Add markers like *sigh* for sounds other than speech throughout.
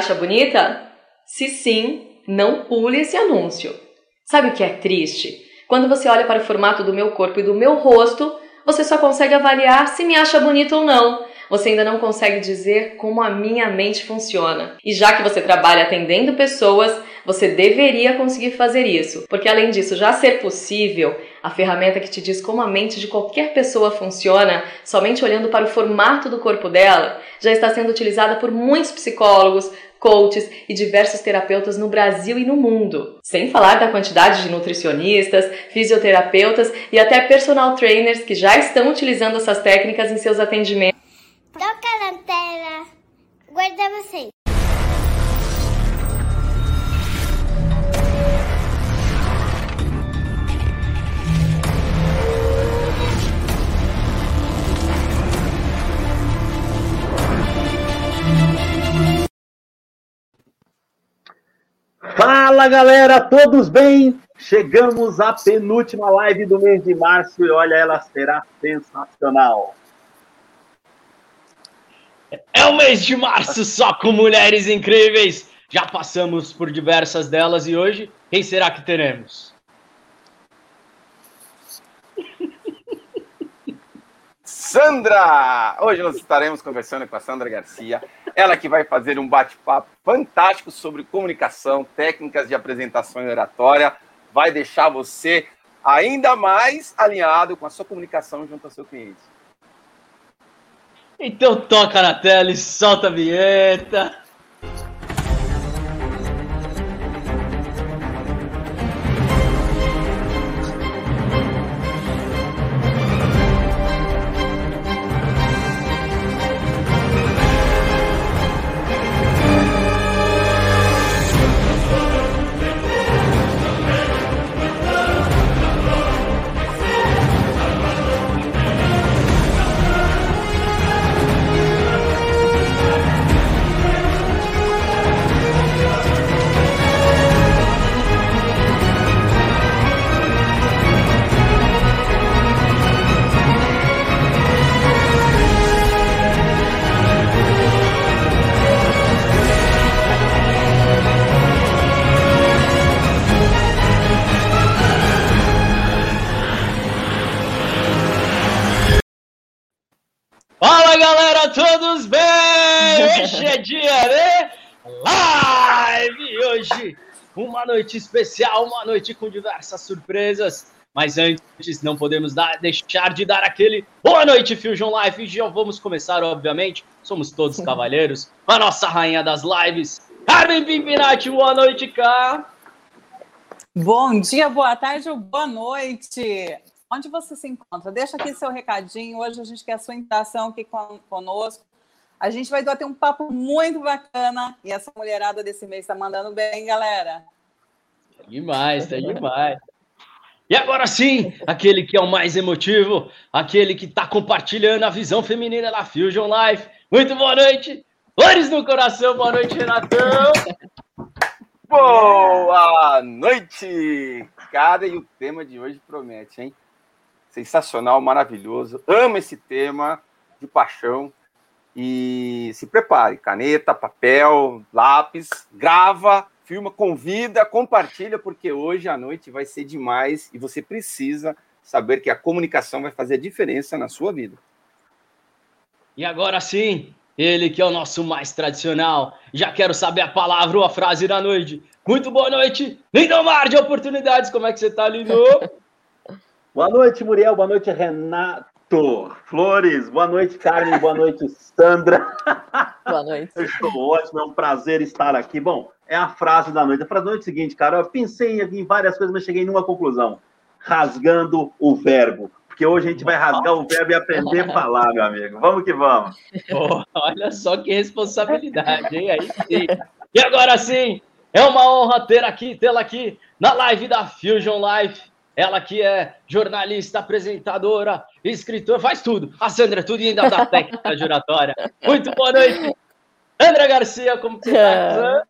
Acha bonita? Se sim, não pule esse anúncio. Sabe o que é triste? Quando você olha para o formato do meu corpo e do meu rosto, você só consegue avaliar se me acha bonita ou não. Você ainda não consegue dizer como a minha mente funciona. E já que você trabalha atendendo pessoas, você deveria conseguir fazer isso, porque além disso já ser possível, a ferramenta que te diz como a mente de qualquer pessoa funciona, somente olhando para o formato do corpo dela, já está sendo utilizada por muitos psicólogos, coaches e diversos terapeutas no Brasil e no mundo. Sem falar da quantidade de nutricionistas, fisioterapeutas e até personal trainers que já estão utilizando essas técnicas em seus atendimentos. Toca na tela. Guarda você. Fala galera, todos bem? Chegamos à penúltima live do mês de março e olha, ela será sensacional. É o mês de março só com mulheres incríveis. Já passamos por diversas delas e hoje, quem será que teremos? Sandra! Hoje nós estaremos conversando com a Sandra Garcia, ela que vai fazer um bate-papo fantástico sobre comunicação, técnicas de apresentação e oratória, vai deixar você ainda mais alinhado com a sua comunicação junto ao seu cliente. Então toca na tela e solta a vinheta. Uma noite especial, uma noite com diversas surpresas. Mas antes, não podemos dar, deixar de dar aquele boa noite, Fusion Live. Já vamos começar, obviamente. Somos todos *laughs* cavalheiros. A nossa rainha das lives, Carmen Pimpinati. Boa noite, cá. Bom dia, boa tarde ou boa noite. Onde você se encontra? Deixa aqui seu recadinho. Hoje a gente quer a sua interação aqui conosco. A gente vai ter um papo muito bacana. E essa mulherada desse mês está mandando bem, galera. Demais, tá demais. E agora sim, aquele que é o mais emotivo, aquele que está compartilhando a visão feminina da Fusion Life. Muito boa noite. Flores no coração, boa noite, Renatão. Boa noite! Cara, e o tema de hoje promete, hein? Sensacional, maravilhoso. Amo esse tema de paixão. E se prepare: caneta, papel, lápis, grava, filma, convida, compartilha, porque hoje à noite vai ser demais e você precisa saber que a comunicação vai fazer a diferença na sua vida. E agora sim, ele que é o nosso mais tradicional. Já quero saber a palavra ou a frase da noite. Muito boa noite, Lindomar de Oportunidades. Como é que você tá, Lindo? *laughs* Boa noite, Muriel. Boa noite, Renato. Flores. Boa noite, Carmen. Boa noite, Sandra. Boa noite. *laughs* Eu estou ótimo, é um prazer estar aqui. Bom, é a frase da noite. A frase da noite é a seguinte, cara. Eu pensei em várias coisas, mas cheguei numa conclusão. Rasgando o verbo. Porque hoje a gente vai rasgar o verbo e aprender a falar, meu amigo. Vamos que vamos. *laughs* Oh, olha só que responsabilidade, hein? Aí sim. E agora sim, é uma honra ter aqui, tê-la aqui na live da Fusion Life. Ela que é jornalista, apresentadora, escritora, faz tudo. A Sandra, tudo e ainda da *laughs* técnica juratória. Muito boa noite. André Garcia, como você está?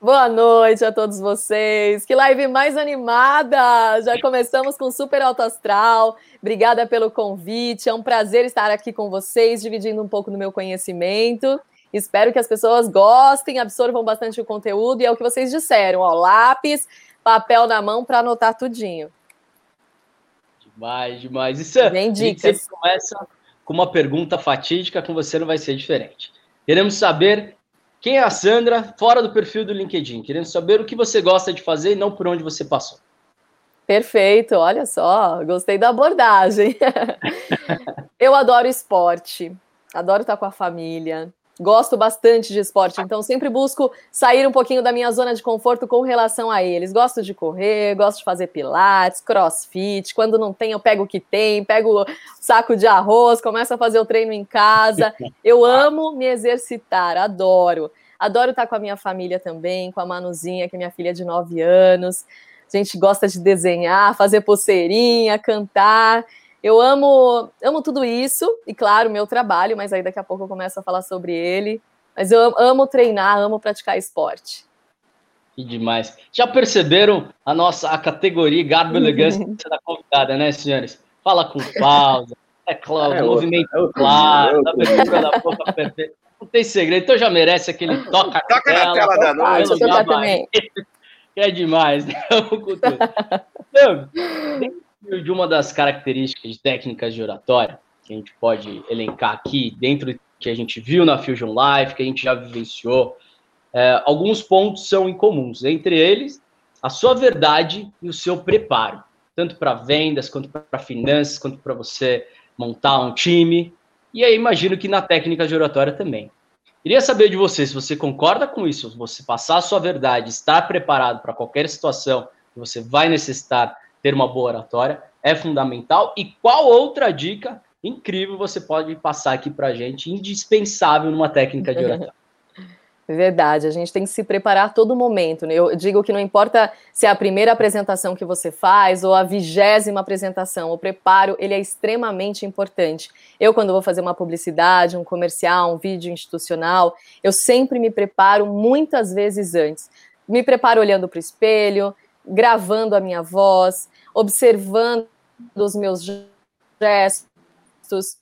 Boa noite a todos vocês. Que live mais animada! Já começamos com super alto astral. Obrigada pelo convite. É um prazer estar aqui com vocês, dividindo um pouco do meu conhecimento. Espero que as pessoas gostem, absorvam bastante o conteúdo e é o que vocês disseram, ó, lápis, papel na mão para anotar tudinho. Demais, demais. Bem a gente dicas. sempre começa com uma pergunta fatídica, com você não vai ser diferente. Queremos saber quem é a Sandra fora do perfil do LinkedIn. Queremos saber o que você gosta de fazer e não por onde você passou. Perfeito, olha só, gostei da abordagem. *laughs* eu adoro esporte, adoro estar com a família, gosto bastante de esporte, então sempre busco sair um pouquinho da minha zona de conforto com relação a eles. Gosto de correr, gosto de fazer pilates, crossfit, quando não tem eu pego o que tem, pego saco de arroz, começo a fazer o treino em casa. *laughs* Eu amo me exercitar, adoro. Adoro estar com a minha família também, com a Manuzinha, que é minha filha de 9 anos. A gente gosta de desenhar, fazer pulseirinha, cantar. Eu amo, amo tudo isso, e claro, meu trabalho, mas aí daqui a pouco eu começo a falar sobre ele. Mas eu amo treinar, amo praticar esporte. Que demais. Já perceberam a nossa a categoria Garbo *laughs* Elegância da convidada, né, senhores? Fala com pausa, *laughs* é claro, É movimento é claro, é abertura da boca perfeita. Não tem segredo, então já merece aquele *laughs* toca, Toca na tela da noite. gabarito, também. Que é demais, né? Vamos com tudo. Então, de uma das características técnicas de oratória, que a gente pode elencar aqui, dentro que a gente viu na Fusion Live, que a gente já vivenciou, é, alguns pontos são incomuns. Entre eles, a sua verdade e o seu preparo, tanto para vendas, quanto para finanças, quanto para você montar um time. E aí imagino que na técnica de oratória também. Queria saber de você se você concorda com isso, você passar a sua verdade, estar preparado para qualquer situação que você vai necessitar ter uma boa oratória, é fundamental. E qual outra dica incrível você pode passar aqui para a gente, indispensável numa técnica de oratória? *laughs* Verdade, a gente tem que se preparar a todo momento. Né? Eu digo que não importa se é a primeira apresentação que você faz ou a vigésima apresentação, o preparo ele é extremamente importante. Eu, quando vou fazer uma publicidade, um comercial, um vídeo institucional, eu sempre me preparo muitas vezes antes. Me preparo olhando para o espelho, gravando a minha voz, observando os meus gestos,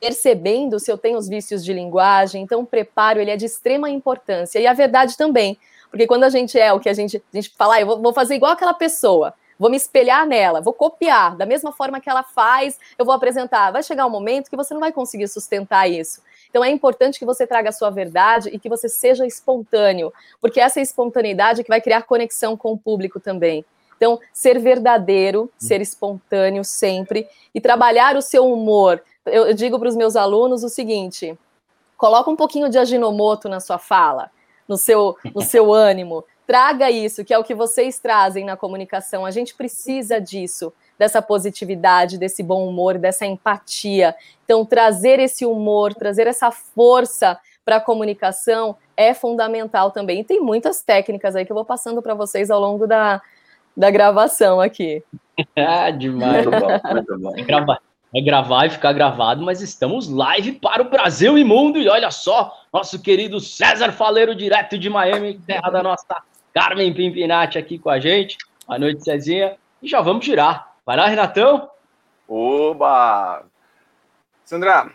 percebendo se eu tenho os vícios de linguagem. Então, o preparo ele é de extrema importância. E a verdade também, porque quando a gente é o que a gente, a gente fala, ah, eu vou, fazer igual aquela pessoa, vou me espelhar nela, vou copiar, da mesma forma que ela faz, eu vou apresentar. Vai chegar um momento que você não vai conseguir sustentar isso. Então é importante que você traga a sua verdade e que você seja espontâneo, porque essa espontaneidade é que vai criar conexão com o público também. Então, ser verdadeiro, ser espontâneo sempre e trabalhar o seu humor. Eu, eu digo para os meus alunos o seguinte: coloca um pouquinho de aginomoto na sua fala, no seu, no *laughs* seu ânimo. Traga isso, que é o que vocês trazem na comunicação. A gente precisa disso, dessa positividade, desse bom humor, dessa empatia. Então, trazer esse humor, trazer essa força para a comunicação é fundamental também. E tem muitas técnicas aí que eu vou passando para vocês ao longo da, da gravação aqui. *laughs* ah, demais. Muito bom, muito bom. É gravar, é gravar e ficar gravado, mas estamos live para o Brasil e mundo. E olha só, nosso querido César Faleiro, direto de Miami, terra da nossa Carmen Pimpinati aqui com a gente. Boa noite, Cezinha. E já vamos girar. Vai lá, Renatão. Oba! Sandra.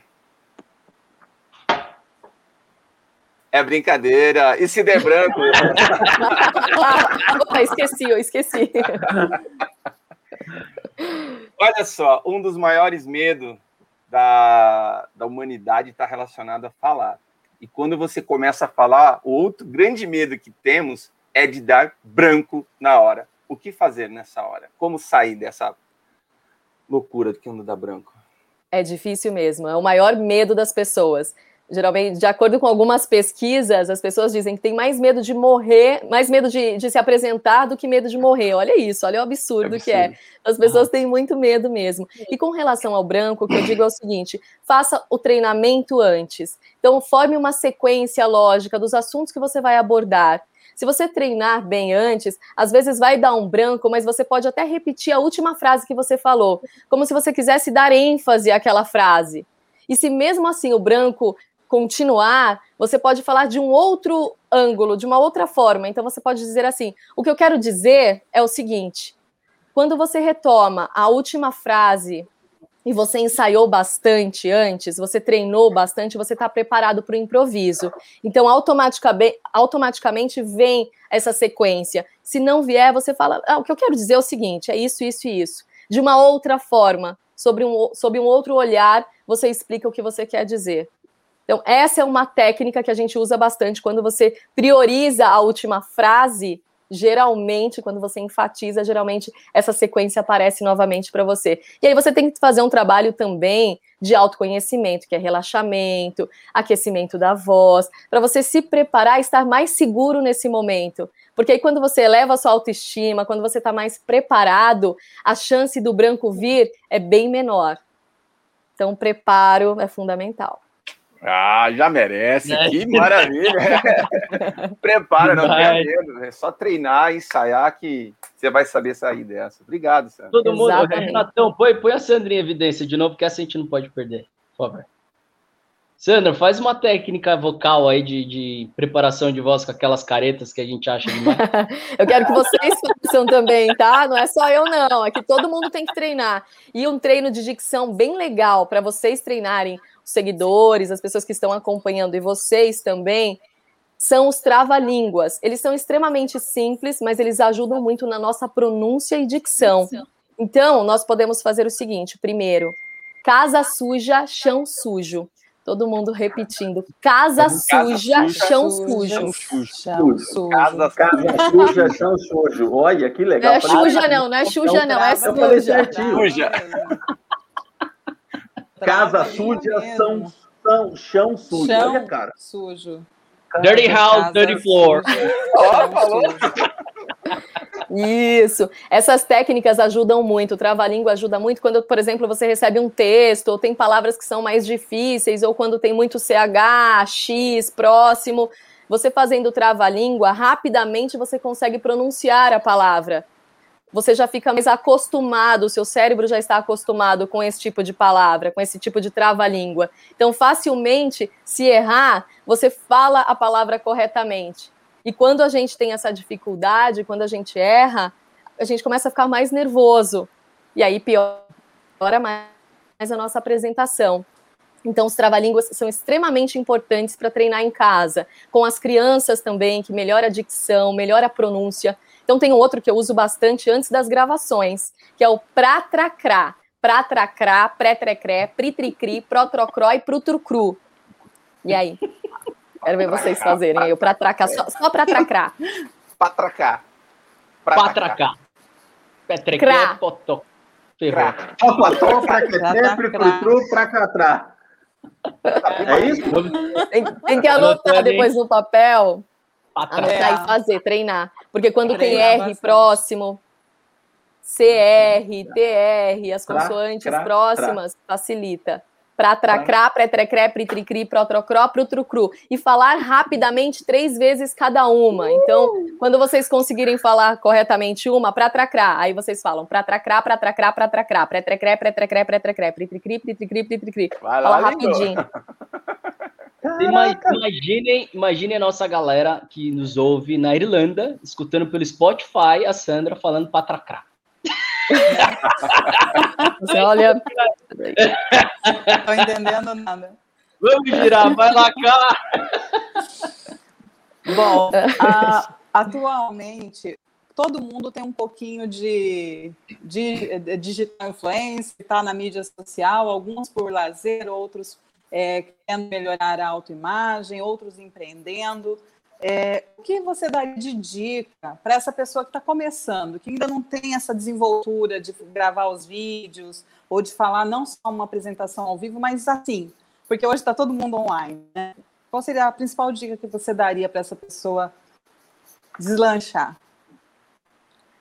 É brincadeira. E se der branco? Opa, *laughs* esqueci, eu esqueci. Olha só, um dos maiores medos da, da humanidade está relacionado a falar. E quando você começa a falar, o outro grande medo que temos é de dar branco na hora. O que fazer nessa hora? Como sair dessa loucura de que anda dar branco? É difícil mesmo, é o maior medo das pessoas. Geralmente, de acordo com algumas pesquisas, as pessoas dizem que tem mais medo de morrer, mais medo de, de se apresentar do que medo de morrer. Olha isso, olha o absurdo, Absurdo. que é. As pessoas têm muito medo mesmo. E com relação ao branco, o que eu digo é o seguinte: faça o treinamento antes. Então, forme uma sequência lógica dos assuntos que você vai abordar. Se você treinar bem antes, às vezes vai dar um branco, mas você pode até repetir a última frase que você falou, como se você quisesse dar ênfase àquela frase. E se mesmo assim o branco continuar, você pode falar de um outro ângulo, de uma outra forma. Então você pode dizer assim: o que eu quero dizer é o seguinte: quando você retoma a última frase e você ensaiou bastante antes, você treinou bastante, você está preparado para o improviso. Então, automaticamente, automaticamente vem essa sequência. Se não vier, você fala: ah, o que eu quero dizer é o seguinte: é isso, isso e isso. De uma outra forma, sobre um, sob um outro olhar, você explica o que você quer dizer. Então, essa é uma técnica que a gente usa bastante quando você prioriza a última frase geralmente, quando você enfatiza, geralmente essa sequência aparece novamente para você. E aí você tem que fazer um trabalho também de autoconhecimento, que é relaxamento, aquecimento da voz, para você se preparar e estar mais seguro nesse momento. Porque aí quando você eleva a sua autoestima, quando você está mais preparado, a chance do branco vir é bem menor. Então, preparo é fundamental. Ah, já merece. É. Que maravilha. *laughs* Prepara, não tem medo. É só treinar, ensaiar que você vai saber sair dessa. Obrigado, Sandra. Todo mundo. Renatão, põe, põe a Sandra em evidência de novo, porque essa a gente não pode perder. Por favor. Sandra, faz uma técnica vocal aí de, de, preparação de voz com aquelas caretas que a gente acha demais. *laughs* eu quero que vocês façam também, tá? Não é só eu, não. Aqui todo mundo tem que treinar. E um treino de dicção bem legal para vocês treinarem seguidores, as pessoas que estão acompanhando e vocês também, são os trava-línguas. Eles são extremamente simples, mas eles ajudam muito na nossa pronúncia e dicção. Então, nós podemos fazer o seguinte: primeiro, casa suja, chão sujo. Todo mundo repetindo. Casa, casa suja, suja, chão sujo. Chão sujo. Casa, casa suja, chão sujo. Olha, que legal. Não é suja, não, não é suja, não, é suja. Casa suja, são, são, chão sujo. Chão Olha, cara. Sujo. Dirty house, dirty floor. Ó, oh, falou. Isso. Essas técnicas ajudam muito. O trava-língua ajuda muito quando, por exemplo, você recebe um texto, ou tem palavras que são mais difíceis, ou quando tem muito CH, X próximo. Você fazendo trava-língua, rapidamente você consegue pronunciar a palavra você já fica mais acostumado, o seu cérebro já está acostumado com esse tipo de palavra, com esse tipo de trava-língua. Então, facilmente, se errar, você fala a palavra corretamente. E quando a gente tem essa dificuldade, quando a gente erra, a gente começa a ficar mais nervoso. E aí piora mais a nossa apresentação. Então, os trava-línguas são extremamente importantes para treinar em casa, com as crianças também, que melhora a dicção, melhora a pronúncia. Então tem um outro que eu uso bastante antes das gravações, que é o pratracrá. Pratracrá, pré-trecré, pritricri, protrocró e prutrucru. E aí? Quero ver vocês fazerem aí o pratracá, só, só pratracrá. Patracá. Patracá. Petrecré, praqueté, prutru, pracatrá. É isso? Tem, tem que anotar depois no papel. Anotar e fazer, treinar. Porque quando tem R bastante. próximo, CR, TR, as consoantes tra, tra, próximas, tra. facilita. Pra tracrá, pré-trecré, pritricri, protrocró, prutrucru. E falar rapidamente três vezes cada uma. Então, quando vocês conseguirem falar corretamente uma, pra tracrá, aí vocês falam pra tracrá, pra tracrá, pra tracrá, pré-trecré, pré-trecré, pré-trecré, pritricri, pritricri, pritricri. Fala rapidinho. *laughs* Imaginem, imaginem a nossa galera que nos ouve na Irlanda, escutando pelo Spotify a Sandra falando patracrá. Você olha. Não tô entendendo nada. Vamos girar, vai lá cá. Bom, *laughs* a, atualmente todo mundo tem um pouquinho de, de, de digital influência, está na mídia social, alguns por lazer, outros é, querendo melhorar a autoimagem, outros empreendendo. É, o que você daria de dica para essa pessoa que está começando, que ainda não tem essa desenvoltura de gravar os vídeos ou de falar não só uma apresentação ao vivo, mas assim, porque hoje está todo mundo online. Né? Qual seria a principal dica que você daria para essa pessoa deslanchar?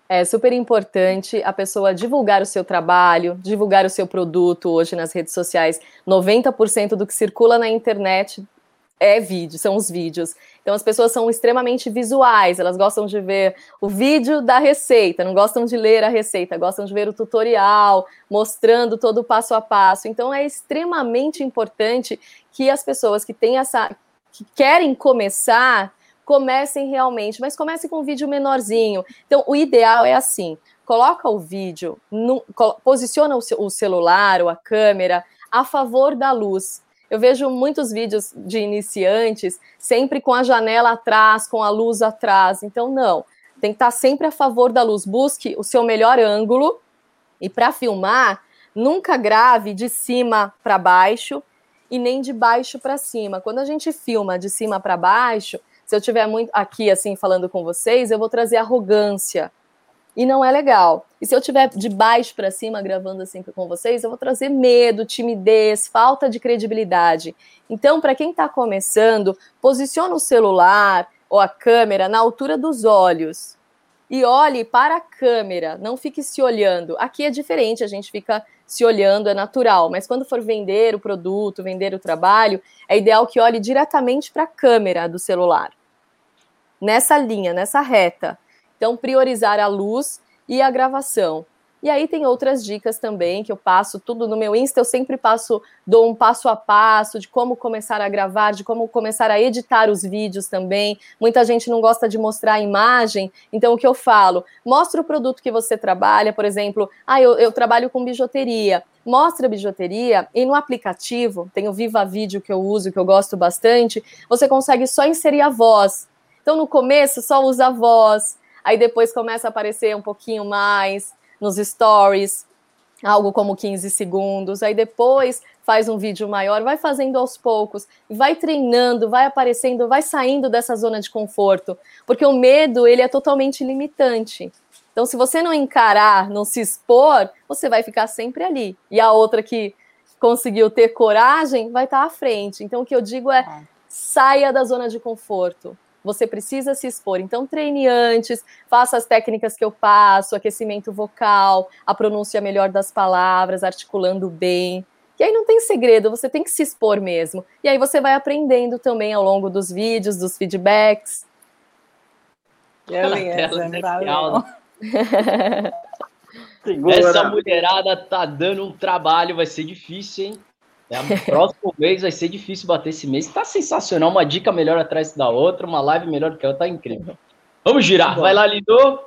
É super importante a pessoa divulgar o seu trabalho, divulgar o seu produto hoje nas redes sociais. 90% do que circula na internet é vídeo, são os vídeos. Então as pessoas são extremamente visuais, elas gostam de ver o vídeo da receita, não gostam de ler a receita, gostam de ver o tutorial, mostrando todo o passo a passo. Então é extremamente importante que as pessoas que têm essa que querem começar comecem realmente, mas comecem com um vídeo menorzinho. Então, o ideal é assim: coloca o vídeo, no, posiciona o, o celular ou a câmera a favor da luz. Eu vejo muitos vídeos de iniciantes sempre com a janela atrás, com a luz atrás. Então, não. Tem que estar sempre a favor da luz. Busque o seu melhor ângulo. E para filmar, nunca grave de cima para baixo e nem de baixo para cima. Quando a gente filma de cima para baixo, se eu tiver muito aqui assim falando com vocês, eu vou trazer arrogância. E não é legal. E se eu tiver de baixo para cima gravando assim com vocês, eu vou trazer medo, timidez, falta de credibilidade. Então, para quem está começando, posiciona o celular ou a câmera na altura dos olhos e olhe para a câmera, não fique se olhando. Aqui é diferente, a gente fica se olhando, é natural, mas quando for vender o produto, vender o trabalho, é ideal que olhe diretamente para a câmera do celular. Nessa linha, nessa reta. Então, priorizar a luz e a gravação. E aí tem outras dicas também que eu passo tudo no meu Insta, eu sempre passo, dou um passo a passo de como começar a gravar, de como começar a editar os vídeos também. Muita gente não gosta de mostrar a imagem, então o que eu falo? Mostra o produto que você trabalha, por exemplo, ah, eu, eu trabalho com bijuteria. Mostra a bijuteria e no aplicativo, tem o Viva Vídeo que eu uso, que eu gosto bastante, você consegue só inserir a voz. Então no começo só usa a voz, aí depois começa a aparecer um pouquinho mais, nos stories, algo como 15 segundos, aí depois faz um vídeo maior, vai fazendo aos poucos, vai treinando, vai aparecendo, vai saindo dessa zona de conforto, porque o medo, ele é totalmente limitante. Então, se você não encarar, não se expor, você vai ficar sempre ali. E a outra que conseguiu ter coragem vai estar à frente. Então, o que eu digo é, é. saia da zona de conforto. Você precisa se expor. Então, treine antes, faça as técnicas que eu passo, aquecimento vocal, a pronúncia melhor das palavras, articulando bem. E aí não tem segredo, você tem que se expor mesmo. E aí você vai aprendendo também ao longo dos vídeos, dos feedbacks. Beleza, né? valeu. *laughs* *laughs* Essa mulherada tá dando um trabalho, vai ser difícil, hein? É, próximo mês vai ser difícil bater esse mês. Tá sensacional, uma dica melhor atrás da outra, uma live melhor que a outra, tá incrível. Vamos girar, vai lá, Lido.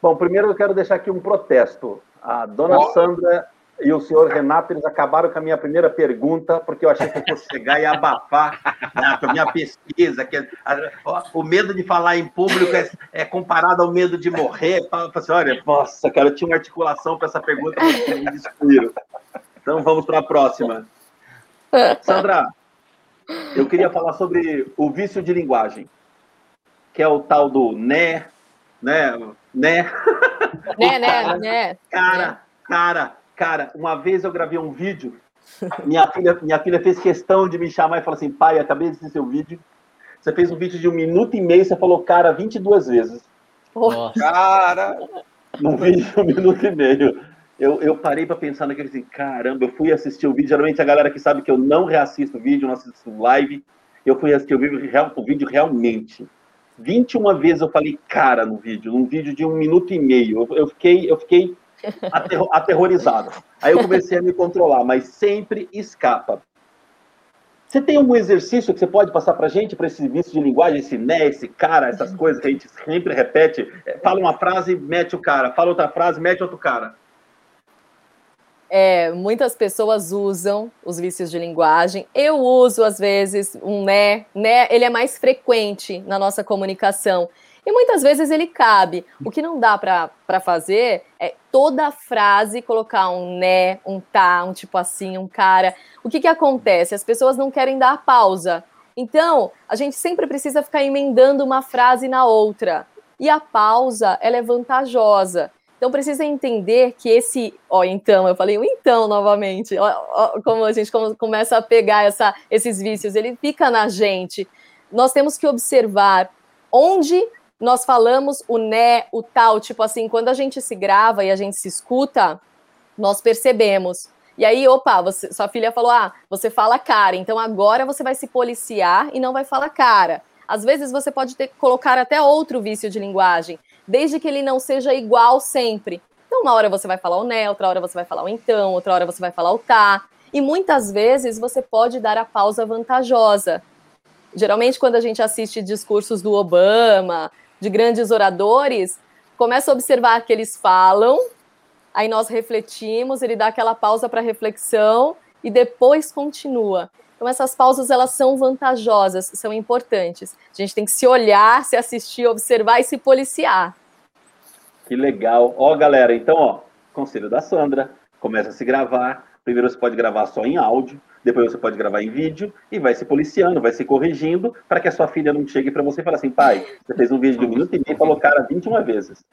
Bom, primeiro eu quero deixar aqui um protesto. A dona oh. Sandra e o senhor Renato, eles acabaram com a minha primeira pergunta, porque eu achei que eu fosse chegar e abafar *laughs* a minha pesquisa. Que, o medo de falar em público é, é comparado ao medo de morrer. Fala assim, olha, nossa, cara, eu tinha uma articulação para essa pergunta, mas me destruíram. Então vamos para a próxima. Sandra, eu queria falar sobre o vício de linguagem, que é o tal do né, né, né. Né, né, né. Cara, cara, cara, uma vez eu gravei um vídeo, minha filha, minha filha fez questão de me chamar e falar assim, pai, acabei de assistir seu vídeo, você fez um vídeo de um minuto e meio, você falou cara 22 vezes. Nossa. Cara! Num vídeo de um minuto e meio eu, eu parei para pensar naquele assim, caramba, eu fui assistir o vídeo. Geralmente a galera que sabe que eu não reassisto o vídeo, não assisto live, eu fui assistir o vídeo, o vídeo realmente. 21 vezes eu falei cara no vídeo, num vídeo de um minuto e meio. Eu, eu fiquei, eu fiquei aterro, *laughs* aterrorizado. Aí eu comecei a me controlar, mas sempre escapa. Você tem algum exercício que você pode passar para gente para esse vício de linguagem, esse né, esse cara, essas coisas que a gente sempre repete? Fala uma frase, mete o cara. Fala outra frase, mete outro cara é, muitas pessoas usam os vícios de linguagem. Eu uso, às vezes, um né, né, ele é mais frequente na nossa comunicação. E muitas vezes ele cabe. O que não dá para fazer é toda frase colocar um né, um tá, um tipo assim, um cara. O que, que acontece? As pessoas não querem dar pausa. Então, a gente sempre precisa ficar emendando uma frase na outra. E a pausa, ela é vantajosa. Então precisa entender que esse, ó, então, eu falei o então novamente, ó, ó, como a gente começa a pegar essa, esses vícios, ele fica na gente. Nós temos que observar onde nós falamos o né, o tal, tipo assim, quando a gente se grava e a gente se escuta, nós percebemos. E aí, opa, você, sua filha falou: ah, você fala cara, então agora você vai se policiar e não vai falar cara. Às vezes você pode ter que colocar até outro vício de linguagem desde que ele não seja igual sempre. Então, uma hora você vai falar o né, outra hora você vai falar o então, outra hora você vai falar o tá. E muitas vezes você pode dar a pausa vantajosa. Geralmente, quando a gente assiste discursos do Obama, de grandes oradores, começa a observar que eles falam, aí nós refletimos, ele dá aquela pausa para reflexão e depois continua. Então essas pausas elas são vantajosas, são importantes. A gente tem que se olhar, se assistir, observar e se policiar. Que legal. Ó, galera, então, ó, conselho da Sandra, começa a se gravar. Primeiro você pode gravar só em áudio, depois você pode gravar em vídeo e vai se policiando, vai se corrigindo para que a sua filha não chegue para você e fale assim, pai, você fez um vídeo de um minuto e meio e falou cara 21 vezes.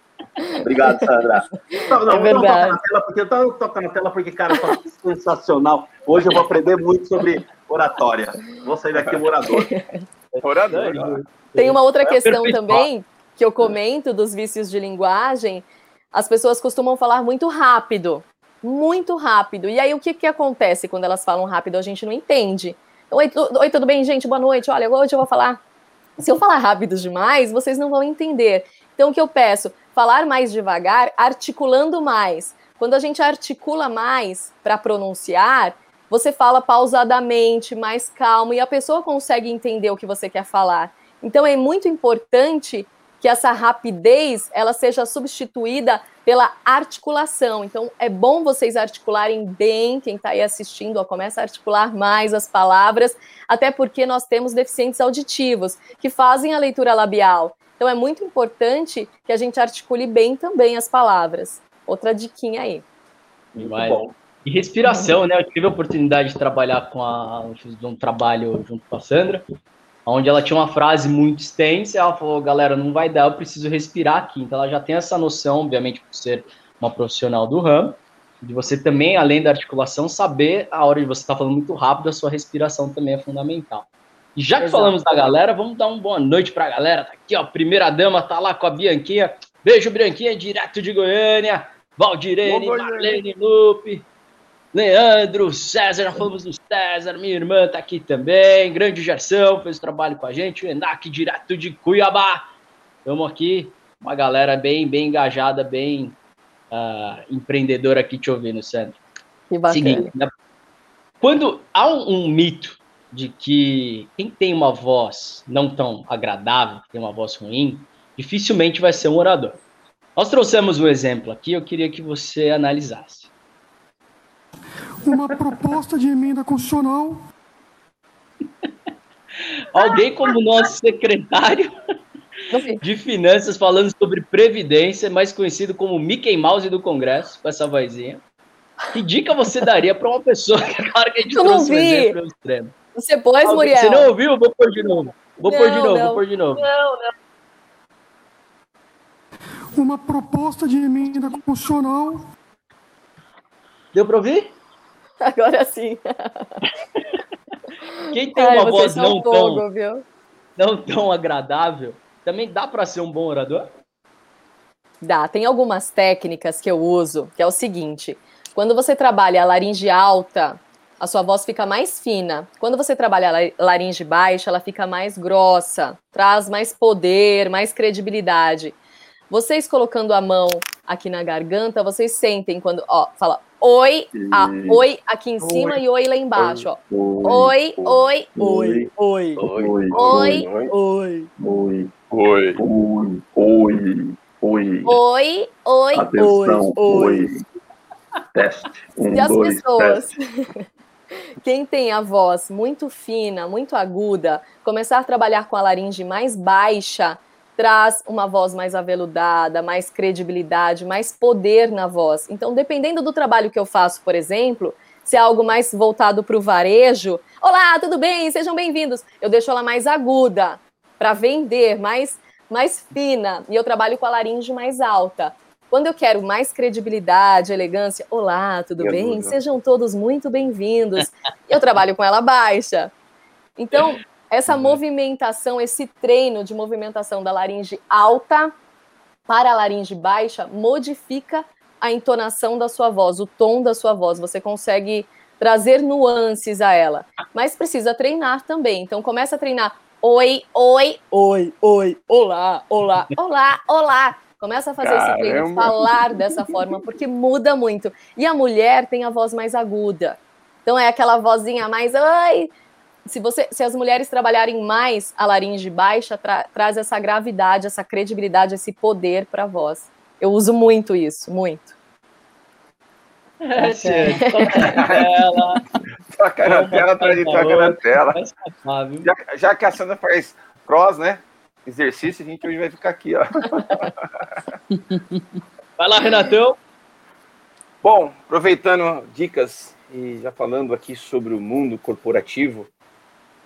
Obrigado, Sandra. Não, não, é não toca na tela porque eu toco na tela porque cara, tá sensacional. Hoje eu vou aprender muito sobre oratória. Vou sair daqui um orador. Orador. Tem uma outra É questão perfeito. também que eu comento dos vícios de linguagem. As pessoas costumam falar muito rápido, muito rápido. E aí o que, que acontece quando elas falam rápido? A gente não entende. Oi, tu- oi, tudo bem, gente? Boa noite. Olha, hoje eu vou falar. Se eu falar rápido demais, vocês não vão entender. Então o que eu peço? Falar mais devagar, articulando mais. Quando a gente articula mais para pronunciar, você fala pausadamente, mais calmo, e a pessoa consegue entender o que você quer falar. Então é muito importante que essa rapidez ela seja substituída pela articulação. Então é bom vocês articularem bem, quem está aí assistindo, ó, começa a articular mais as palavras, até porque nós temos deficientes auditivos que fazem a leitura labial. Então é muito importante que a gente articule bem também as palavras. Outra diquinha aí. Muito bom. E respiração, né? Eu tive a oportunidade de trabalhar com a. eu Fiz um trabalho junto com a Sandra, onde ela tinha uma frase muito extensa. Ela falou: galera, não vai dar, eu preciso respirar aqui. Então ela já tem essa noção, obviamente, por ser uma profissional do ramo, de você também, além da articulação, saber a hora de você estar falando muito rápido, a sua respiração também é fundamental. E já que Exato. falamos da galera, vamos dar uma boa noite pra galera. Tá aqui, ó, primeira dama tá lá com a Bianquinha. Beijo, Bianquinha, direto de Goiânia. Valdirene. Marlene Lupe, Leandro, César, falamos do César, minha irmã tá aqui também, grande Gerson, fez trabalho com a gente, o Enac, direto de Cuiabá. Estamos aqui, uma galera bem, bem engajada, bem ah, empreendedora aqui te ouvindo, Sandro. Que bacana. Seguinte, né? quando há um, um mito de que quem tem uma voz não tão agradável, tem uma voz ruim, dificilmente vai ser um orador. Nós trouxemos um exemplo aqui, eu queria que você analisasse. Uma proposta de emenda constitucional *laughs* Alguém como nosso secretário Não de finanças falando sobre previdência, mais conhecido como Mickey Mouse do Congresso, com essa vozinha. Que dica você daria para uma pessoa que agora que a gente Eu não trouxe um vi. exemplo extremo? Você pôs, Alguém- Muriel? Você não ouviu? Vou pôr de novo. Vou pôr de Não, novo, não. vou pôr de novo. uma proposta de emenda constitucional Deu para ouvir? *laughs* Agora sim. Quem tem Ai, uma voz não tão, fogo, viu? não tão agradável, também dá para ser um bom orador? Dá, tem algumas técnicas que eu uso, que é o seguinte: quando você trabalha a laringe alta, a sua voz fica mais fina. Quando você trabalha a la- laringe baixa, ela fica mais grossa, traz mais poder, mais credibilidade. Vocês colocando a mão aqui na garganta, vocês sentem quando, ó, fala oi, a, oi aqui em cima e oi lá embaixo, ó. Oi, oi, oi, oi. Oi, Oi, oi, oi. oi, Oi. oi, oi, oi. Oi, oi, Atenção, oi, oi. oi. Teste. Um, E as dois, pessoas? Quem tem a voz muito fina, muito aguda, começar a trabalhar com a laringe mais baixa, traz uma voz mais aveludada, mais credibilidade, mais poder na voz. Então, dependendo do trabalho que eu faço, por exemplo, se é algo mais voltado para o varejo, olá, tudo bem? Sejam bem-vindos. Eu deixo ela mais aguda para vender, mais mais fina, e eu trabalho com a laringe mais alta. Quando eu quero mais credibilidade, elegância, olá, tudo bem? Sejam todos muito bem-vindos. Eu trabalho com ela baixa. Então, essa movimentação, esse treino de movimentação da laringe alta para a laringe baixa modifica a entonação da sua voz, o tom da sua voz. Você consegue trazer nuances a ela, mas precisa treinar também. Então, começa a treinar. Oi, oi, oi, oi, olá, olá, olá, olá. Começa a fazer esse treino, Caramba. falar dessa forma, porque muda muito. E a mulher tem a voz mais aguda. Então é aquela vozinha mais, oi, se, você, se as mulheres trabalharem mais a laringe baixa, tra, traz essa gravidade, essa credibilidade, esse poder para a voz. Eu uso muito isso, muito. É, gente, *laughs* toca na tela. Toca na tela, pra gente toca na tela. Já, já que a Sandra faz cross, né? Exercício, a gente hoje vai ficar aqui, ó. *laughs* Vai lá, Renatão. Bom, aproveitando dicas e já falando aqui sobre o mundo corporativo,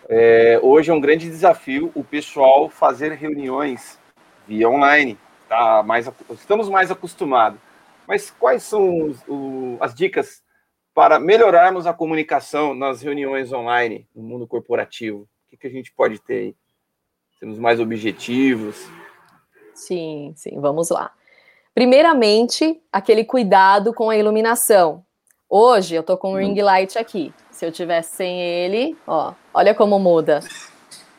é, hoje é um grande desafio o pessoal fazer reuniões via online. Tá mais, estamos mais acostumados. Mas quais são os- o- as dicas para melhorarmos a comunicação nas reuniões online no mundo corporativo? O que, que a gente pode ter aí? Sermos mais objetivos. Sim, sim, vamos lá. Primeiramente, aquele cuidado com a iluminação. Hoje eu tô com o ring light aqui. Se eu tivesse sem ele, ó, olha como muda.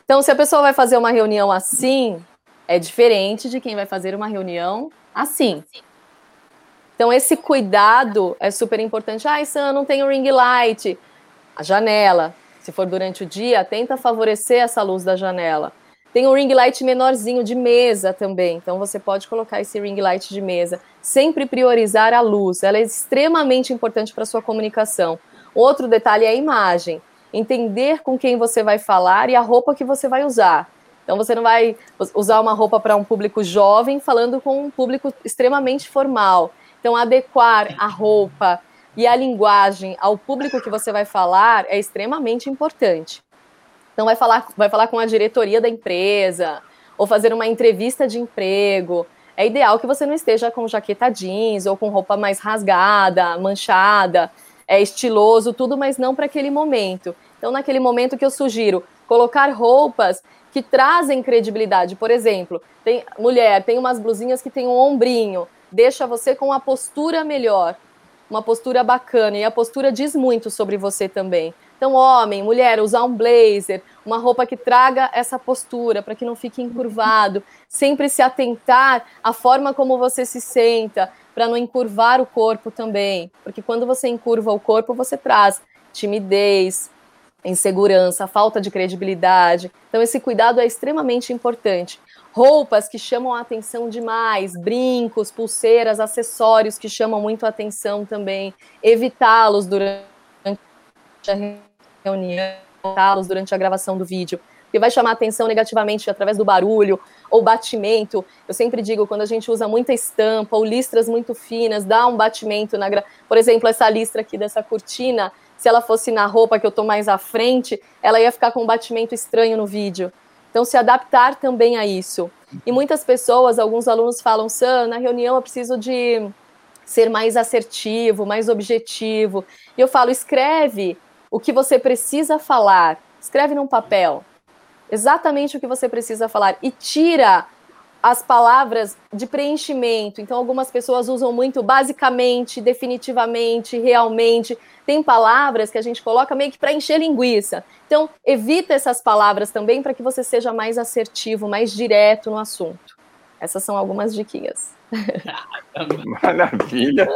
Então, se a pessoa vai fazer uma reunião assim, é diferente de quem vai fazer uma reunião assim. Então, esse cuidado é super importante. Ah, Sam, não tem o ring light. A janela. Se for durante o dia, tenta favorecer essa luz da janela. Tem um ring light menorzinho de mesa também, então você pode colocar esse ring light de mesa. Sempre priorizar a luz, ela é extremamente importante para sua comunicação. Outro detalhe é a imagem. Entender com quem você vai falar e a roupa que você vai usar. Então você não vai usar uma roupa para um público jovem falando com um público extremamente formal. Então adequar a roupa e a linguagem ao público que você vai falar é extremamente importante. Então vai falar, vai falar com a diretoria da empresa, ou fazer uma entrevista de emprego. É ideal que você não esteja com jaqueta jeans ou com roupa mais rasgada, manchada, é estiloso, tudo, mas não para aquele momento. Então, naquele momento que eu sugiro colocar roupas que trazem credibilidade. Por exemplo, tem mulher, tem umas blusinhas que tem um ombrinho, deixa você com uma postura melhor, uma postura bacana, e a postura diz muito sobre você também. Então, homem, mulher, usar um blazer, uma roupa que traga essa postura, para que não fique encurvado. Sempre se atentar à forma como você se senta, para não encurvar o corpo também. Porque quando você encurva o corpo, você traz timidez, insegurança, falta de credibilidade. Então, esse cuidado é extremamente importante. Roupas que chamam a atenção demais, brincos, pulseiras, acessórios que chamam muito a atenção também. Evitá-los durante a reunião, durante a gravação do vídeo. Porque vai chamar atenção negativamente através do barulho ou batimento. Eu sempre digo, quando a gente usa muita estampa ou listras muito finas, dá um batimento na. Gra... Por exemplo, essa listra aqui dessa cortina, se ela fosse na roupa que eu tô mais à frente, ela ia ficar com um batimento estranho no vídeo. Então, se adaptar também a isso. E muitas pessoas, alguns alunos falam, Sam, na reunião eu preciso de ser mais assertivo, mais objetivo. E eu falo, escreve o que você precisa falar, escreve num papel exatamente o que você precisa falar e tira as palavras de preenchimento. Então, algumas pessoas usam muito basicamente, definitivamente, realmente. Tem palavras que a gente coloca meio que para encher linguiça. Então, evita essas palavras também para que você seja mais assertivo, mais direto no assunto. Essas são algumas diquinhas. Maravilha.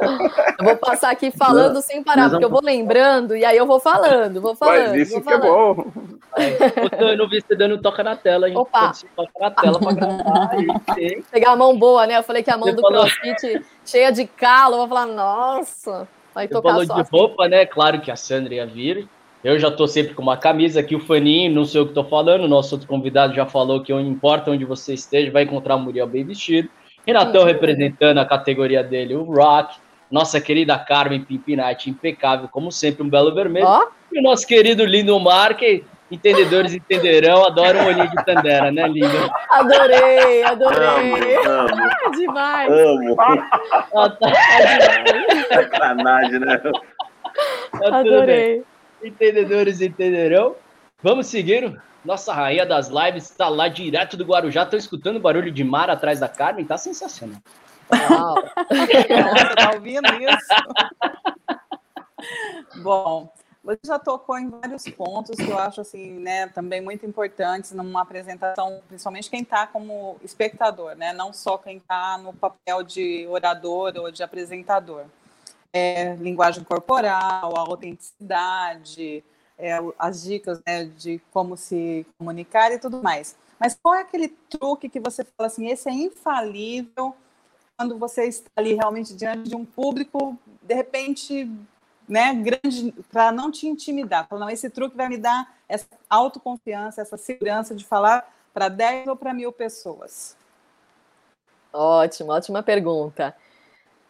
Eu vou passar aqui falando Não, sem parar, porque eu vou lembrando e aí eu vou falando, vou falando. Mas isso vou que é bom. Eu não vi você dando toca na tela, hein? Opa. Toca na tela pra gravar. aí. Pegar a mão boa, né? Eu falei que a mão Você do falou- crossfit cheia de calo, eu vou falar, nossa, vai tocar falou só. de roupa, né? Claro que a Sandra ia vir. Eu já tô sempre com uma camisa aqui, o faninho, não sei o que tô falando. O nosso outro convidado já falou que não importa onde você esteja, vai encontrar o Muriel bem vestido. Renatão Sim. representando a categoria dele, o Rock. Nossa querida Carmen Pimpinati, impecável, como sempre, um belo vermelho. Ó, E o nosso querido Lindomar, que entendedores entenderão, adora um olhinho de Tandera, né, lindo? adorei, *laughs* adorei. Amo, amo, *laughs* É demais. amo. Ah, *laughs* tá, Sacanagem, né? tá tudo bem. Entendedores entenderão. Vamos seguir. Nossa rainha das lives está lá direto do Guarujá. Estou escutando o barulho de mar atrás da Carmen. Tá sensacional. Uau. *laughs* Você tá ouvindo isso? *laughs* Bom, você já tocou em vários pontos que eu acho assim, né, também muito importantes numa apresentação, principalmente quem está como espectador, né, não só quem está no papel de orador ou de apresentador. É, linguagem corporal, a autenticidade, é, as dicas né, de como se comunicar e tudo mais. Mas qual é aquele truque que você fala assim, esse é infalível quando você está ali realmente diante de um público, de repente, né, grande, para não te intimidar. Fala, não, esse truque vai me dar essa autoconfiança, essa segurança de falar para 10 ou para mil pessoas. Ótimo, ótima pergunta.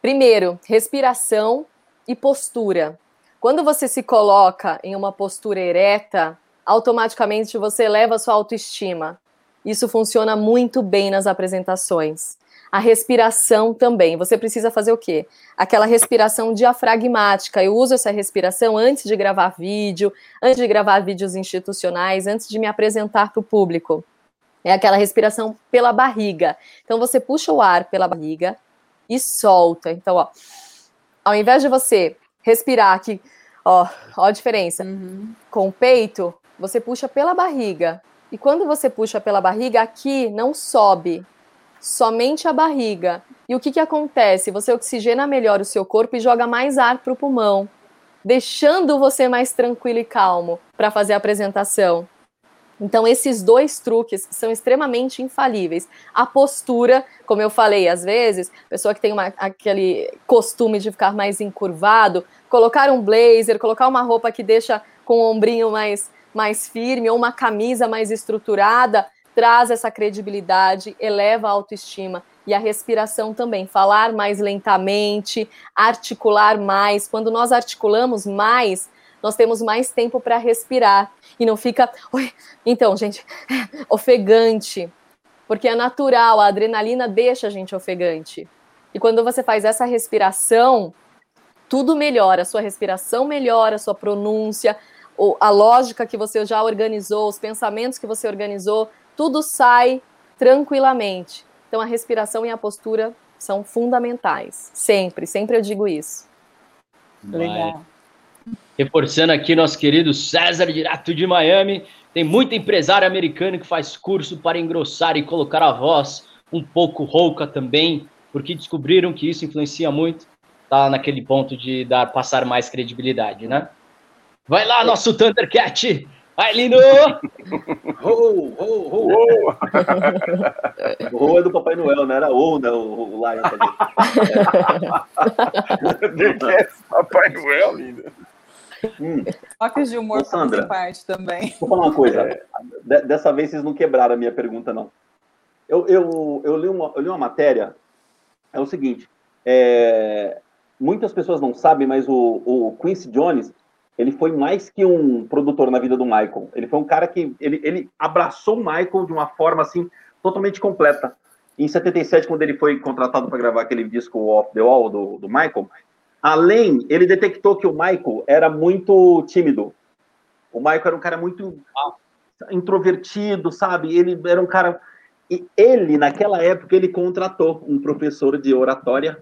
Primeiro, respiração e postura. Quando você se coloca em uma postura ereta, automaticamente você eleva a sua autoestima. Isso funciona muito bem nas apresentações. A respiração também. Você precisa fazer o quê? Aquela respiração diafragmática. Eu uso essa respiração antes de gravar vídeo, antes de gravar vídeos institucionais, antes de me apresentar para o público. É aquela respiração pela barriga. Então você puxa o ar pela barriga e solta. Então, ó, ao invés de você respirar aqui, ó, ó a diferença. Uhum. Com o peito, você puxa pela barriga. E quando você puxa pela barriga, aqui não sobe, somente a barriga. E o que, que acontece? Você oxigena melhor o seu corpo e joga mais ar para o pulmão, deixando você mais tranquilo e calmo para fazer a apresentação. Então, esses dois truques são extremamente infalíveis. A postura, como eu falei, às vezes, pessoa que tem uma, aquele costume de ficar mais encurvado, colocar um blazer, colocar uma roupa que deixa com o ombrinho mais, mais firme, ou uma camisa mais estruturada, traz essa credibilidade, eleva a autoestima. E a respiração também, falar mais lentamente, articular mais. Quando nós articulamos mais, nós temos mais tempo para respirar e não fica, então, gente, *laughs* ofegante, porque é natural, a adrenalina deixa a gente ofegante. E quando você faz essa respiração, tudo melhora, a sua respiração melhora, a sua pronúncia, a lógica que você já organizou, os pensamentos que você organizou, tudo sai tranquilamente. Então a respiração e a postura são fundamentais, sempre, sempre eu digo isso. Legal. Reforçando aqui nosso querido César, direto de Miami. Tem muito empresário americano que faz curso para engrossar e colocar a voz um pouco rouca também, porque descobriram que isso influencia muito. Tá naquele ponto de dar passar mais credibilidade, né? Vai lá, nosso Thundercat! Vai, Lino! *laughs* Ho, ho, ho! ho. o é do Papai Noel, não era o, né? O, o Lion também. *laughs* Papai Noel, Lino. Hum. Toques de humor Sandra, parte também. Vou falar uma coisa. É. Dessa vez vocês não quebraram a minha pergunta, não. Eu, eu, eu, li, uma, eu li uma matéria. É o seguinte: é, muitas pessoas não sabem, mas o, o Quincy Jones ele foi mais que um produtor na vida do Michael. Ele foi um cara que ele, ele abraçou o Michael de uma forma assim totalmente completa. Em 77, quando ele foi contratado para gravar aquele disco Off the Wall do, do Michael, Além, ele detectou que o Michael era muito tímido. O Michael era um cara muito introvertido, sabe? Ele era um cara. E ele, naquela época, ele contratou um professor de oratória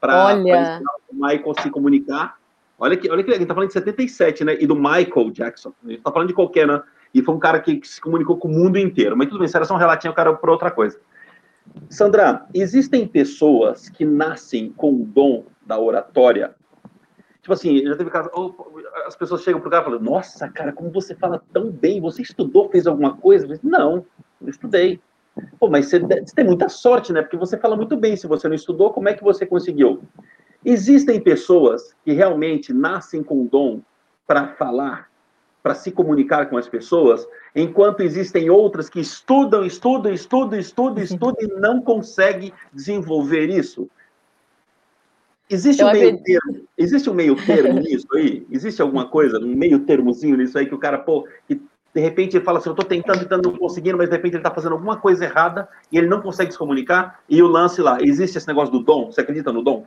para ensinar o Michael se comunicar. Olha que, olha que a gente tá falando de 77, né? E do Michael Jackson. A gente tá falando de qualquer, né? E foi um cara que, que se comunicou com o mundo inteiro. Mas tudo bem, se era só um relatinho, o cara para outra coisa. Sandra, existem pessoas que nascem com o dom da oratória. Tipo assim, já teve caso, as pessoas chegam pro cara e falam, nossa, cara, como você fala tão bem, você estudou, fez alguma coisa? Não, não estudei. Pô, mas você, você tem muita sorte, né? Porque você fala muito bem. Se você não estudou, como é que você conseguiu? Existem pessoas que realmente nascem com o dom para falar, para se comunicar com as pessoas, enquanto existem outras que estudam, estudam, estudam, estudam, estudam e não conseguem desenvolver isso. Existe um, meio termo, existe um meio termo nisso aí? Existe alguma coisa, um meio termozinho nisso aí que o cara, pô, que de repente ele fala assim, eu tô tentando, tentando, não conseguindo, mas de repente ele tá fazendo alguma coisa errada e ele não consegue se comunicar, e o lance lá, existe esse negócio do dom? Você acredita no dom?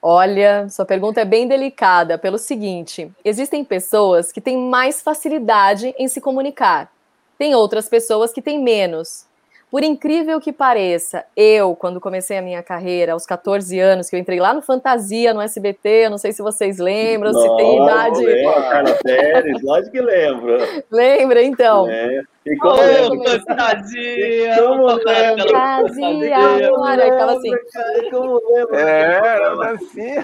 Olha, sua pergunta é bem delicada, pelo seguinte: existem pessoas que têm mais facilidade em se comunicar, tem outras pessoas que têm menos. Por incrível que pareça, eu, quando comecei a minha carreira, aos 14 anos, que eu entrei lá no Fantasia, no SBT, eu não sei se vocês lembram, se tem idade. Lembro, Carla Pérez, lógico que lembro. Lembra, então? É. E como lembro? fantasia! Como aquela Fantasia, fantasia. amor, aí ficava assim, Como lembro? É, era assim.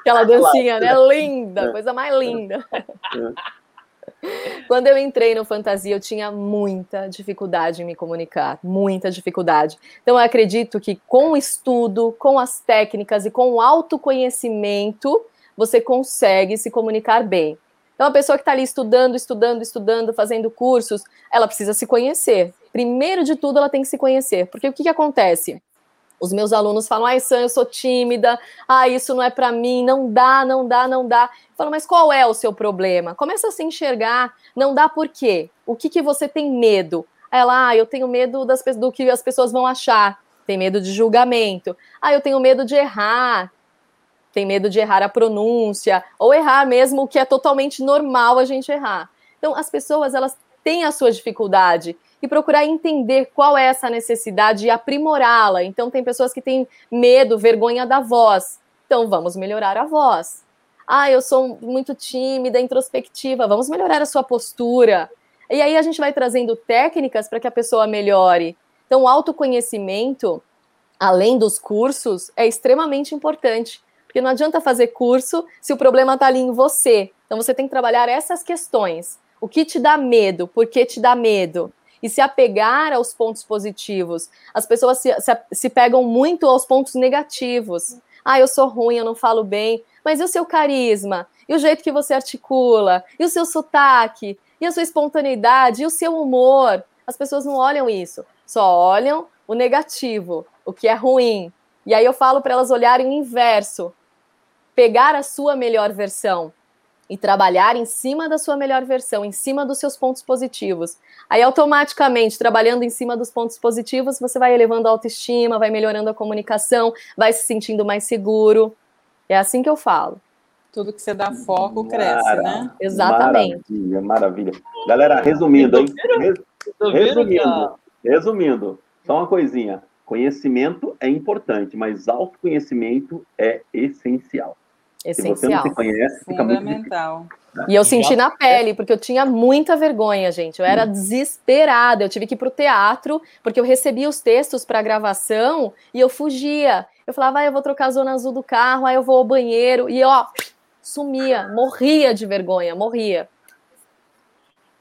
aquela dancinha, né? Linda, coisa mais linda. *laughs* Quando eu entrei no Fantasia, eu tinha muita dificuldade em me comunicar, muita dificuldade. Então, eu acredito que com o estudo, com as técnicas e com o autoconhecimento, você consegue se comunicar bem. Então, a pessoa que está ali estudando, estudando, estudando, fazendo cursos, ela precisa se conhecer. Primeiro de tudo, ela tem que se conhecer. Porque o que, que acontece? Os meus alunos falam, ai, Sam, eu sou tímida, ah, isso não é para mim, não dá, não dá, não dá. Eu falo, mas qual é o seu problema? Começa a se enxergar, não dá por quê? O que, que você tem medo? Ela, ah, eu tenho medo das, do que as pessoas vão achar, tem medo de julgamento. Ah, eu tenho medo de errar, tem medo de errar a pronúncia, ou errar mesmo o que é totalmente normal a gente errar. Então, as pessoas, elas têm a sua dificuldade e procurar entender qual é essa necessidade e aprimorá-la. Então, tem pessoas que têm medo, vergonha da voz. Então, vamos melhorar a voz. Ah, eu sou muito tímida, introspectiva. Vamos melhorar a sua postura. E aí a gente vai trazendo técnicas para que a pessoa melhore. Então, o autoconhecimento, além dos cursos, é extremamente importante. Porque não adianta fazer curso se o problema está ali em você. Então, você tem que trabalhar essas questões. O que te dá medo? Por que te dá medo? E se apegar aos pontos positivos. As pessoas se, se, se pegam muito aos pontos negativos. Ah, eu sou ruim, eu não falo bem. Mas e o seu carisma? E o jeito que você articula? E o seu sotaque? E a sua espontaneidade? E o seu humor? As pessoas não olham isso. Só olham o negativo, o que é ruim. E aí eu falo para elas olharem o inverso. Pegar a sua melhor versão e trabalhar em cima da sua melhor versão, em cima dos seus pontos positivos. Aí, automaticamente, trabalhando em cima dos pontos positivos, você vai elevando a autoestima, vai melhorando a comunicação, vai se sentindo mais seguro. É assim que eu falo. Tudo que você dá foco cresce, né? Exatamente. Maravilha, maravilha. Galera, resumindo, hein? Resumindo, resumindo, só uma coisinha. Conhecimento é importante, mas autoconhecimento é essencial. Se você não Essencial. se conhece, fica muito difícil. Fundamental. E eu senti na pele, porque eu tinha muita vergonha, gente. Eu era desesperada. Eu tive que ir pro teatro, porque eu recebia os textos para gravação e eu fugia. Eu falava, ah, eu vou trocar a zona azul do carro, aí eu vou ao banheiro. E ó, sumia, morria de vergonha, morria.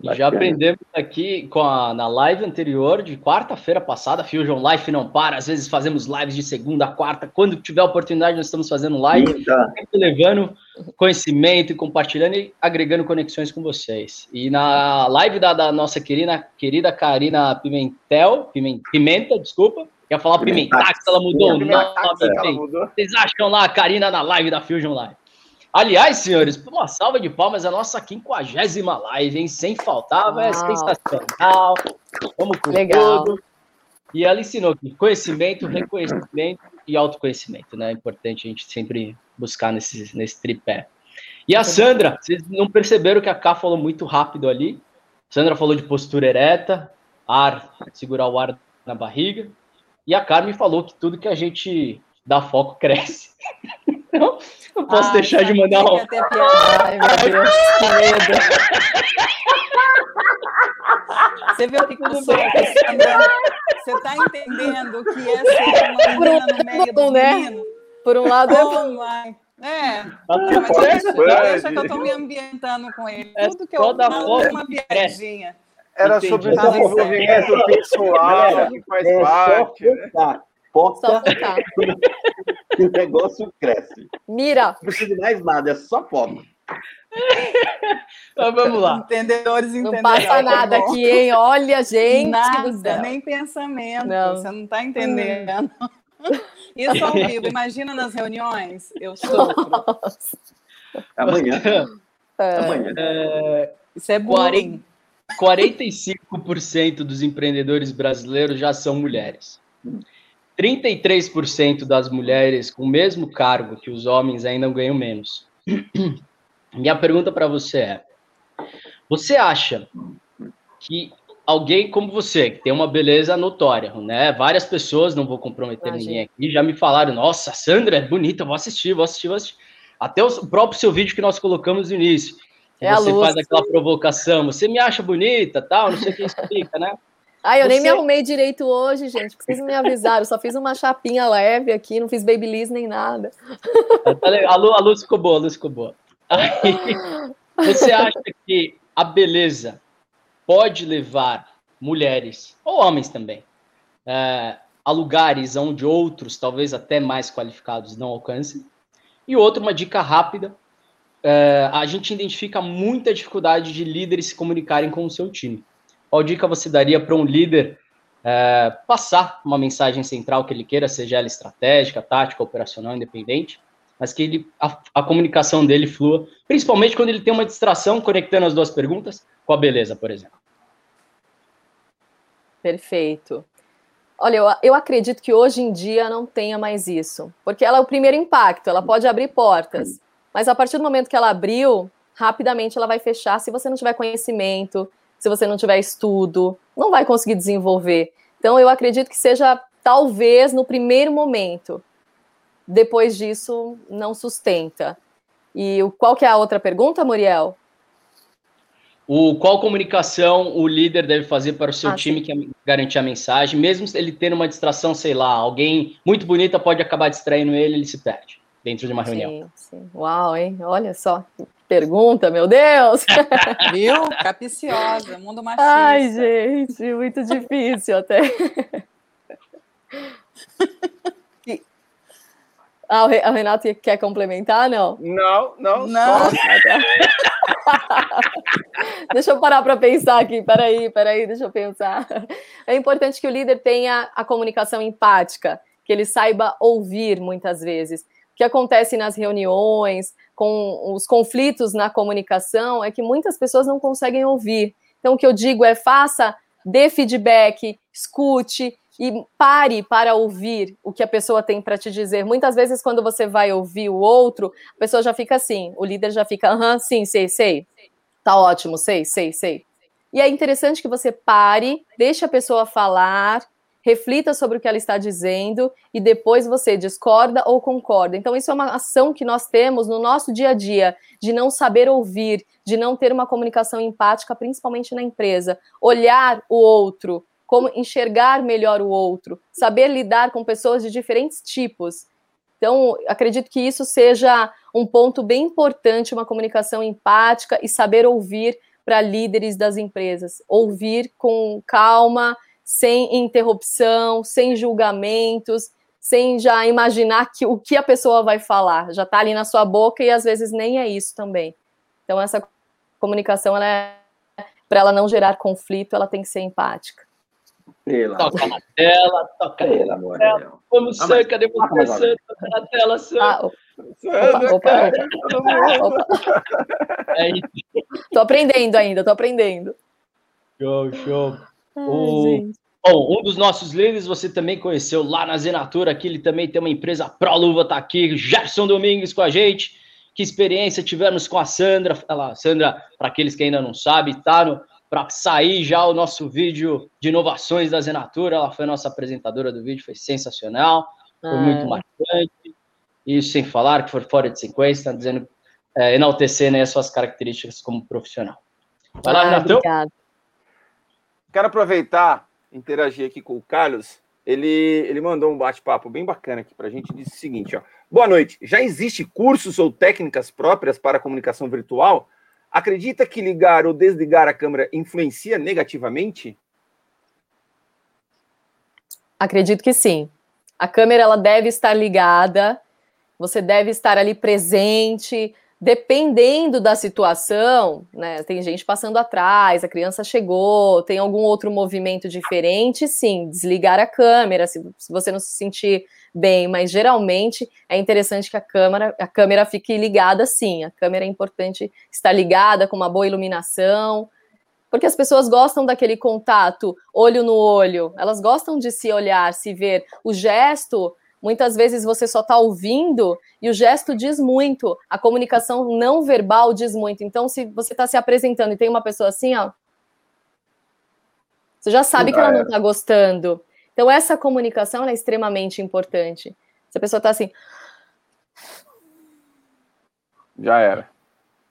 E já Bacana. aprendemos aqui com a, na live anterior, de quarta-feira passada, Fusion Life não para, às vezes fazemos lives de segunda a quarta, quando tiver oportunidade nós estamos fazendo live, sempre levando conhecimento e compartilhando e agregando conexões com vocês. E na live da, da nossa querida, querida Karina Pimentel, Pimen- Pimenta, desculpa, ia falar Pimentax, ela mudou o nome. Vocês acham lá a Karina na live da Fusion Live. Aliás, senhores, uma salva de palmas, a nossa quinquagésima live, hein? Sem faltar, é Uau. sensacional. Vamos com Legal. tudo. E ela ensinou que conhecimento, reconhecimento e autoconhecimento, né? É importante a gente sempre buscar nesse, nesse tripé. E a Sandra, vocês não perceberam que a Ká falou muito rápido ali? Sandra falou de postura ereta, ar, segurar o ar na barriga. E a Carmen falou que tudo que a gente dá foco *laughs* cresce. Então, não posso Ah, deixar de mandar um. Ai, meu Deus, que medo. Você viu o que que eu sou, Cassandra? Você está entendendo o que é ser uma menina no meio do né? menino? Por um lado é Oh, my. É, Tá mas tudo deixa, deixa que eu estou me ambientando com ele. É Tudo que eu dar falo foco é uma piadinha. Era Entendi. sobre Tá desenvolvimento pessoal, que faz é parte. né? Foca que *laughs* o negócio cresce. Mira. Não precisa de mais nada, é só foco. Então vamos lá. Entendedores Não entenderão. passa tá nada bom? aqui, hein? Olha, gente Nada, nem pensamento. Não. Você não está entendendo. Isso ao vivo. *laughs* Imagina nas reuniões. Eu sofro. Amanhã. É. Amanhã. Isso é bullying. 45% dos empreendedores brasileiros já são mulheres. 33% das mulheres com o mesmo cargo que os homens ainda ganham menos. Minha pergunta para você é: você acha que alguém como você, que tem uma beleza notória, né? Várias pessoas, não vou comprometer Imagina. ninguém aqui, já me falaram, nossa, Sandra é bonita, vou assistir, vou assistir, vou assistir. Até o próprio seu vídeo que nós colocamos no início. É você faz aquela provocação, você me acha bonita, tal, não sei o que explica, né? Ai, eu nem me Você- arrumei direito hoje, gente. Vocês me avisaram. Eu só fiz uma chapinha leve aqui, não fiz babyliss nem nada. Tá legal. A luz, a luz ficou boa, a luz ficou boa. Aí, você acha que a beleza pode levar mulheres, ou homens também, é, a lugares onde outros, talvez até mais qualificados, não alcancem? E outra, uma dica rápida, é, a gente identifica muita dificuldade de líderes se comunicarem com o seu time. Qual dica você daria para um líder é, passar uma mensagem central que ele queira, seja ela estratégica, tática, operacional, independente, mas que ele, a, a comunicação dele flua, principalmente quando ele tem uma distração conectando as duas perguntas com a beleza, por exemplo. Perfeito. Olha, eu, eu acredito que hoje em dia não tenha mais isso. Porque ela é o primeiro impacto, ela pode abrir portas. Mas a partir do momento que ela abriu, rapidamente ela vai fechar se você não tiver conhecimento, se você não tiver estudo, não vai conseguir desenvolver. Então eu acredito que seja talvez no primeiro momento. Depois disso, não sustenta. E qual que é a outra pergunta, Muriel? O, qual comunicação o líder deve fazer para o seu Ah, time que é garantir a mensagem, mesmo ele tendo uma distração, sei lá, alguém muito bonita pode acabar distraindo ele, ele se perde dentro de uma reunião. Sim, sim. Uau, hein? Olha só, pergunta, meu Deus! *laughs* Viu? Capiciosa, mundo machista. Ai, gente, muito difícil até. E- Ah, o Re- o Renato quer complementar? Não. Não, não, Não. só *laughs* Deixa eu parar para pensar aqui. Peraí, peraí, deixa eu pensar. É importante que o líder tenha a comunicação empática, que ele saiba ouvir muitas vezes. O que acontece nas reuniões, com os conflitos na comunicação, é que muitas pessoas não conseguem ouvir. Então, o que eu digo é: faça, dê feedback, escute e pare para ouvir o que a pessoa tem para te dizer. Muitas vezes, quando você vai ouvir o outro, a pessoa já fica assim, o líder já fica, aham, sim, sei, sei. Tá ótimo, sei, sei, sei. E é interessante que você pare, deixe a pessoa falar, reflita sobre o que ela está dizendo e depois você discorda ou concorda. Então, isso é uma ação que nós temos no nosso dia a dia, de não saber ouvir, de não ter uma comunicação empática, principalmente na empresa. Olhar o outro, como enxergar melhor o outro, saber lidar com pessoas de diferentes tipos. Então, acredito que isso seja um ponto bem importante, uma comunicação empática e saber ouvir para líderes das empresas. Ouvir com calma, sem interrupção, sem julgamentos, sem já imaginar que, o que a pessoa vai falar. Já está ali na sua boca e às vezes nem é isso também. Então, essa comunicação, ela é, para ela não gerar conflito, ela tem que ser empática. Pelo amor, Toca na tela, toca na amor de Deus. Vamos, Ah, Sam, cadê você, Sam? Toca na tela, Sam. Ah, opa, opa, opa, opa. É isso. Tô aprendendo ainda, tô aprendendo. Show, show. Ai, O- gente. Bom, um dos nossos líderes você também conheceu lá na Zenatura, aqui ele também tem uma empresa Pro Luva, tá aqui, Gerson Domingues com a gente. Que experiência tivemos com a Sandra? Ela, Sandra, para aqueles que ainda não sabem, tá no para sair já o nosso vídeo de inovações da Zenatura. Ela foi a nossa apresentadora do vídeo, foi sensacional, foi Ah, muito marcante. Isso sem falar que foi fora de sequência, tá dizendo, é, enaltecendo as suas características como profissional. Vai lá, ah, Renatão. obrigada. Quero aproveitar, interagir aqui com o Carlos. Ele, ele mandou um bate-papo bem bacana aqui para a gente. Disse o seguinte: ó, Boa noite. Já existe cursos ou técnicas próprias para comunicação virtual? Acredita que ligar ou desligar a câmera influencia negativamente? Acredito que sim. A câmera ela deve estar ligada, você deve estar ali presente, dependendo da situação, né? Tem gente passando atrás, a criança chegou, tem algum outro movimento diferente, sim, desligar a câmera, se, se você não se sentir bem, mas geralmente é interessante que a câmera, a câmera fique ligada sim. A câmera é importante estar ligada com uma boa iluminação, porque as pessoas gostam daquele contato olho no olho, elas gostam de se olhar, se ver. O gesto, muitas vezes você só está ouvindo e o gesto diz muito. A comunicação não verbal diz muito. Então, se você está se apresentando e tem uma pessoa assim, ó. Você já sabe que ela não era. está gostando. Então, essa comunicação é extremamente importante. Se a pessoa está assim, Já era.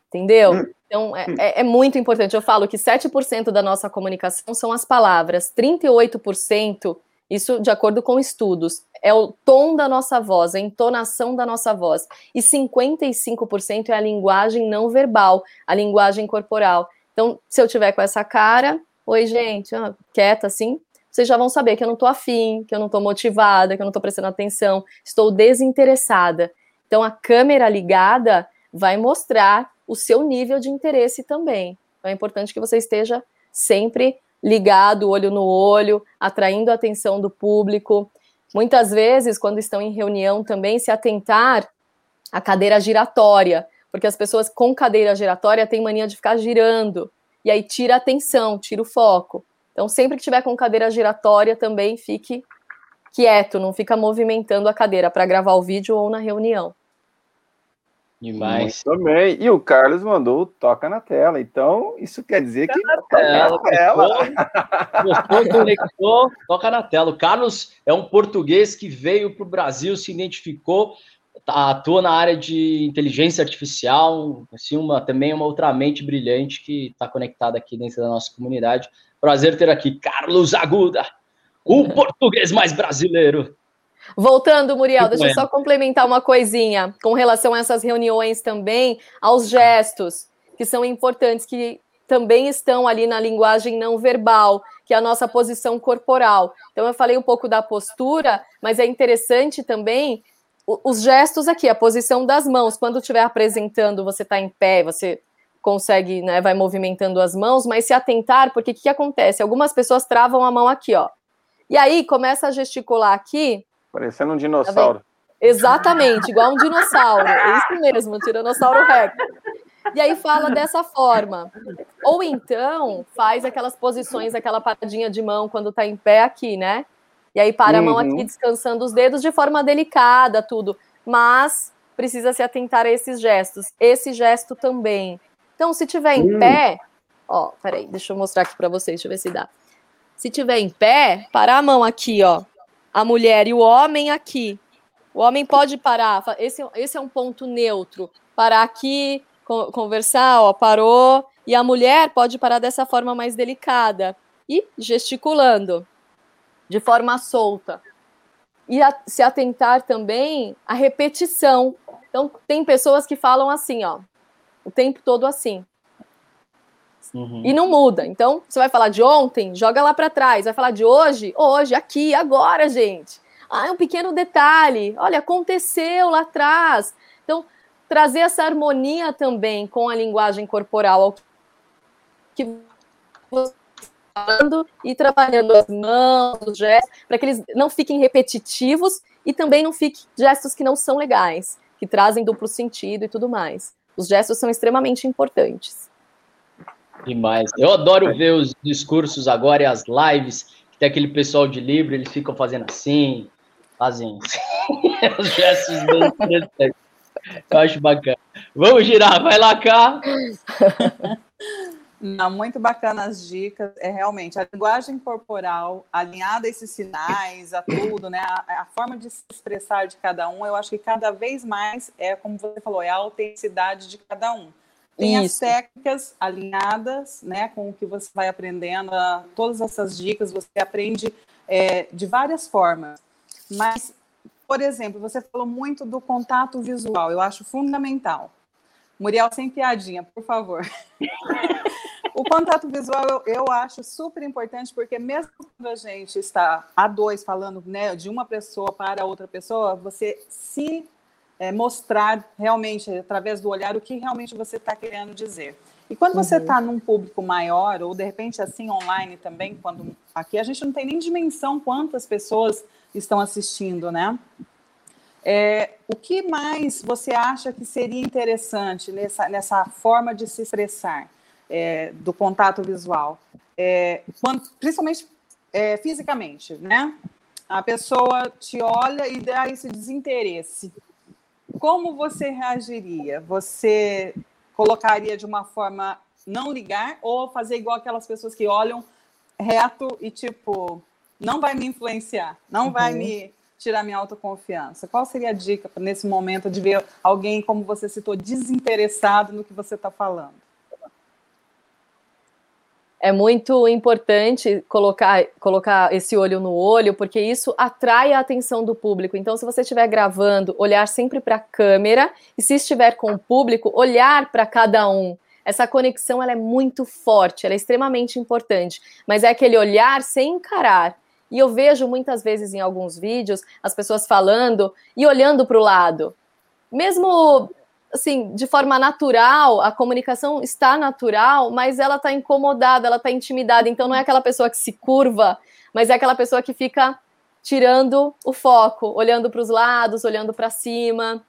entendeu? Então, é, é- é muito importante. Eu falo que 7% da nossa comunicação são as palavras, 38%, isso de acordo com estudos, é o tom da nossa voz, a entonação da nossa voz. E 55% é a linguagem não verbal, a linguagem corporal. Então, se eu tiver com essa cara, oi, gente, ah, quieta assim, vocês já vão saber que eu não tô afim, que eu não tô motivada, que eu não tô prestando atenção, estou desinteressada. Então, a câmera ligada vai mostrar o seu nível de interesse também. Então, é importante que você esteja sempre ligado, olho no olho, atraindo a atenção do público. Muitas vezes, quando estão em reunião, também se atentar à cadeira giratória, porque as pessoas com cadeira giratória têm mania de ficar girando, e aí tira a atenção, tira o foco. Então, sempre que tiver com cadeira giratória, também fique quieto, não fica movimentando a cadeira para gravar o vídeo ou na reunião. Demais. Muito bem. E o Carlos mandou toca na tela. Então, isso quer dizer que toca tela, na tela. Gostou, conectou, toca na tela. O Carlos é um português que veio para o Brasil, se identificou, tá- atua na área de inteligência artificial, assim, uma, também uma outra mente brilhante que está conectada aqui dentro da nossa comunidade. Prazer ter aqui Carlos Aguda, o português mais brasileiro. Voltando, Muriel, deixa eu só complementar uma coisinha com relação a essas reuniões também, aos gestos, que são importantes, que também estão ali na linguagem não verbal, que é a nossa posição corporal. Então, eu falei um pouco da postura, mas é interessante também os gestos aqui, a posição das mãos. Quando estiver apresentando, você está em pé, você consegue, né, vai movimentando as mãos, mas se atentar, porque o que, que acontece? Algumas pessoas travam a mão aqui, ó. E aí começa a gesticular aqui, Parecendo um dinossauro. Exatamente, igual um dinossauro. É isso mesmo, um tiranossauro rex. E aí fala dessa forma. Ou então faz aquelas posições, aquela paradinha de mão quando tá em pé aqui, né? E aí para a mão Uhum. aqui descansando os dedos de forma delicada, tudo. Mas precisa se atentar a esses gestos. Esse gesto também. Então, se tiver em Hum. pé, ó, peraí, deixa eu mostrar aqui para vocês, deixa eu ver se dá. Se tiver em pé, parar a mão aqui, ó, a mulher e o homem aqui. O homem pode parar, esse, esse é um ponto neutro. Parar aqui, co- conversar, ó, parou. E a mulher pode parar dessa forma mais delicada e gesticulando, de forma solta. E a- se atentar também à repetição. Então, tem pessoas que falam assim, ó, o tempo todo assim. Uhum. E não muda. Então, você vai falar de ontem, joga lá para trás. Vai falar de hoje, hoje, aqui, agora, gente. Ah, é um pequeno detalhe. Olha, aconteceu lá atrás. Então, trazer essa harmonia também com a linguagem corporal ao que você está falando e trabalhando as mãos, os gestos, para que eles não fiquem repetitivos e também não fiquem gestos que não são legais, que trazem duplo sentido e tudo mais. Os gestos são extremamente importantes. Demais. Eu adoro ver os discursos agora e as lives, que tem aquele pessoal de Libra, eles ficam fazendo assim, fazem assim. *laughs* os gestos bem interessantes. Eu acho bacana. Vamos girar, vai lá cá. Não, muito bacana as dicas. É realmente a linguagem corporal, alinhada a esses sinais, a tudo, né? A, a forma de se expressar de cada um, eu acho que cada vez mais é, como você falou, é a autenticidade de cada um. Tem as Isso. técnicas alinhadas, né, com o que você vai aprendendo, todas essas dicas você aprende é, de várias formas. Mas, por exemplo, você falou muito do contato visual, eu acho fundamental. Muriel, sem piadinha, por favor. *laughs* O contato visual eu, eu acho super importante, porque mesmo quando a gente está a dois falando né, de uma pessoa para outra pessoa, você se é, mostrar realmente, através do olhar, o que realmente você está querendo dizer. E quando você está num público maior, ou de repente assim online também, quando aqui a gente não tem nem dimensão quantas pessoas estão assistindo, né? É, o que mais você acha que seria interessante nessa, nessa forma de se expressar é, do contato visual? É, quando- principalmente é, fisicamente, né? A pessoa te olha e dá esse desinteresse. Como você reagiria? Você colocaria de uma forma não ligar ou fazer igual aquelas pessoas que olham reto e tipo, não vai me influenciar, não uhum. vai me tirar minha autoconfiança? Qual seria a dica nesse momento de ver alguém, como você citou, desinteressado no que você está falando? É muito importante colocar, colocar esse olho no olho, porque isso atrai a atenção do público. Então, se você estiver gravando, olhar sempre para a câmera, e se estiver com o público, olhar para cada um. Essa conexão ela é muito forte, ela é extremamente importante, mas é aquele olhar sem encarar. E eu vejo muitas vezes em alguns vídeos as pessoas falando e olhando para o lado. Mesmo assim, de forma natural, a comunicação está natural, mas ela está incomodada, ela está intimidada. Então não é aquela pessoa que se curva, mas é aquela pessoa que fica tirando o foco, olhando para os lados, olhando para cima.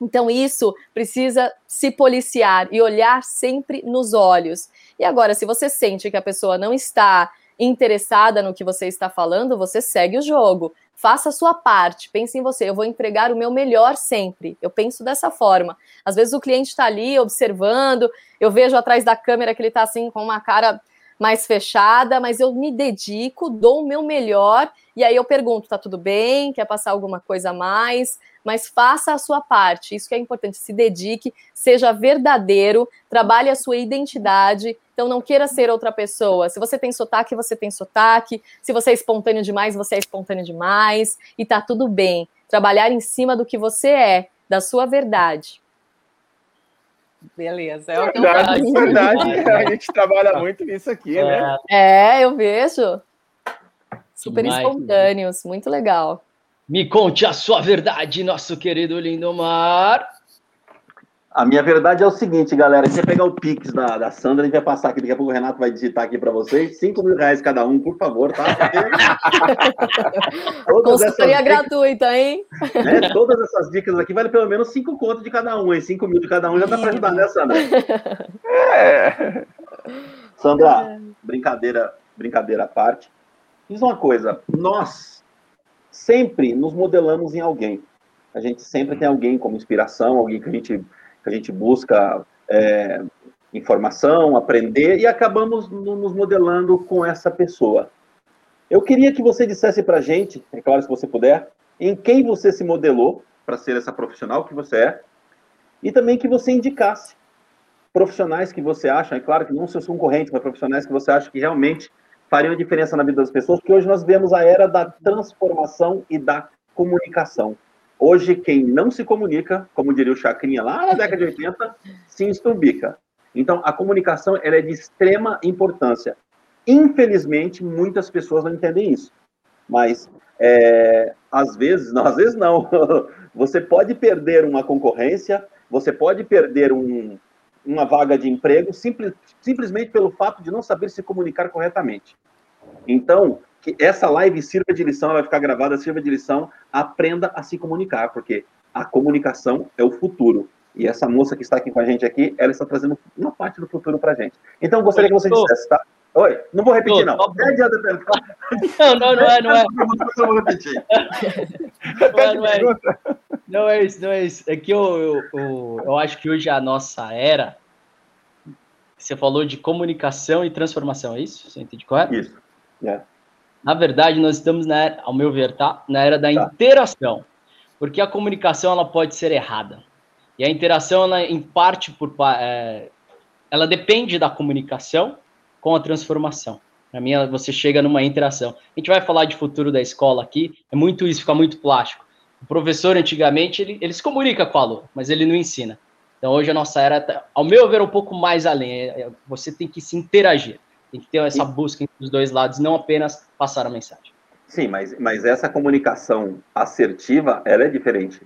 Então isso precisa se policiar e olhar sempre nos olhos. E agora, se você sente que a pessoa não está interessada no que você está falando, você segue o jogo. Faça a sua parte, pense em você. Eu vou entregar o meu melhor sempre. Eu penso dessa forma. Às vezes o cliente está ali observando, eu vejo atrás da câmera que ele está assim com uma cara mais fechada, mas eu me dedico, dou o meu melhor e aí eu pergunto: tá tudo bem? Quer passar alguma coisa a mais? Mas faça a sua parte, isso que é importante. Se dedique, seja verdadeiro, trabalhe a sua identidade então não queira ser outra pessoa. Se você tem sotaque, você tem sotaque. Se você é espontâneo demais, você é espontâneo demais. E tá tudo bem. Trabalhar em cima do que você é, da sua verdade. Beleza, é o que verdade, verdade. A gente trabalha muito nisso aqui, é. né? É, eu vejo. Super Demais, espontâneos, muito legal. Me conte a sua verdade, nosso querido Lindomar. A minha verdade é o seguinte, galera. Se você pegar o Pix da, da Sandra, a gente vai passar aqui. Daqui a pouco o Renato vai digitar aqui para vocês. 5 mil reais cada um, por favor, tá? *laughs* Consultoria gratuita, hein? Né, todas essas dicas aqui vale pelo menos 5 contos de cada um, hein? 5 mil de cada um já dá para ajudar, né, Sandra? É. *laughs* Sandra, brincadeira, brincadeira à parte. Diz uma coisa. Nós sempre nos modelamos em alguém. A gente sempre tem alguém como inspiração, alguém que a gente que a gente busca é, informação, aprender e acabamos nos modelando com essa pessoa. Eu queria que você dissesse para a gente, é claro, se você puder, em quem você se modelou para ser essa profissional que você é, e também que você indicasse profissionais que você acha, é claro que não seus concorrentes, mas profissionais que você acha que realmente fariam diferença na vida das pessoas, porque hoje nós vemos a era da transformação e da comunicação. Hoje, quem não se comunica, como diria o Chacrinha lá na década de 80, se estumbica. Então, a comunicação é de extrema importância. Infelizmente, muitas pessoas não entendem isso. Mas, é, às vezes, não, às vezes não. *laughs* Você pode perder uma concorrência, você pode perder um, uma vaga de emprego simples, simplesmente pelo fato de não saber se comunicar corretamente. Então, que essa live sirva de lição, ela vai ficar gravada, sirva de lição, aprenda a se comunicar, porque a comunicação é o futuro. E essa moça que está aqui com a gente aqui, ela está trazendo uma parte do futuro para a gente. Então, eu gostaria que você dissesse, tá? Oi, não vou repetir, não. *laughs* Não, não, não é, não é. Não vou repetir. Não é, não é. Não é isso, não é isso. É que eu, eu, eu, eu acho que hoje a nossa era, você falou de comunicação e transformação, é isso? Você entende correto? Isso, é. Na verdade, nós estamos, na, ao meu ver, tá? na era da tá. interação. Porque a comunicação ela pode ser errada. E a interação, ela, em parte, por, é, ela depende da comunicação com a transformação. Para mim, você chega numa interação. A gente vai falar de futuro da escola aqui, é muito isso, fica muito plástico. O professor, antigamente, ele, ele se comunica com o aluno, mas ele não ensina. Então, hoje a nossa era, tá, ao meu ver, um pouco mais além. É, é, você tem que se interagir. Tem que ter essa busca entre os dois lados, não apenas passar a mensagem. Sim, mas, mas essa comunicação assertiva, ela é diferente.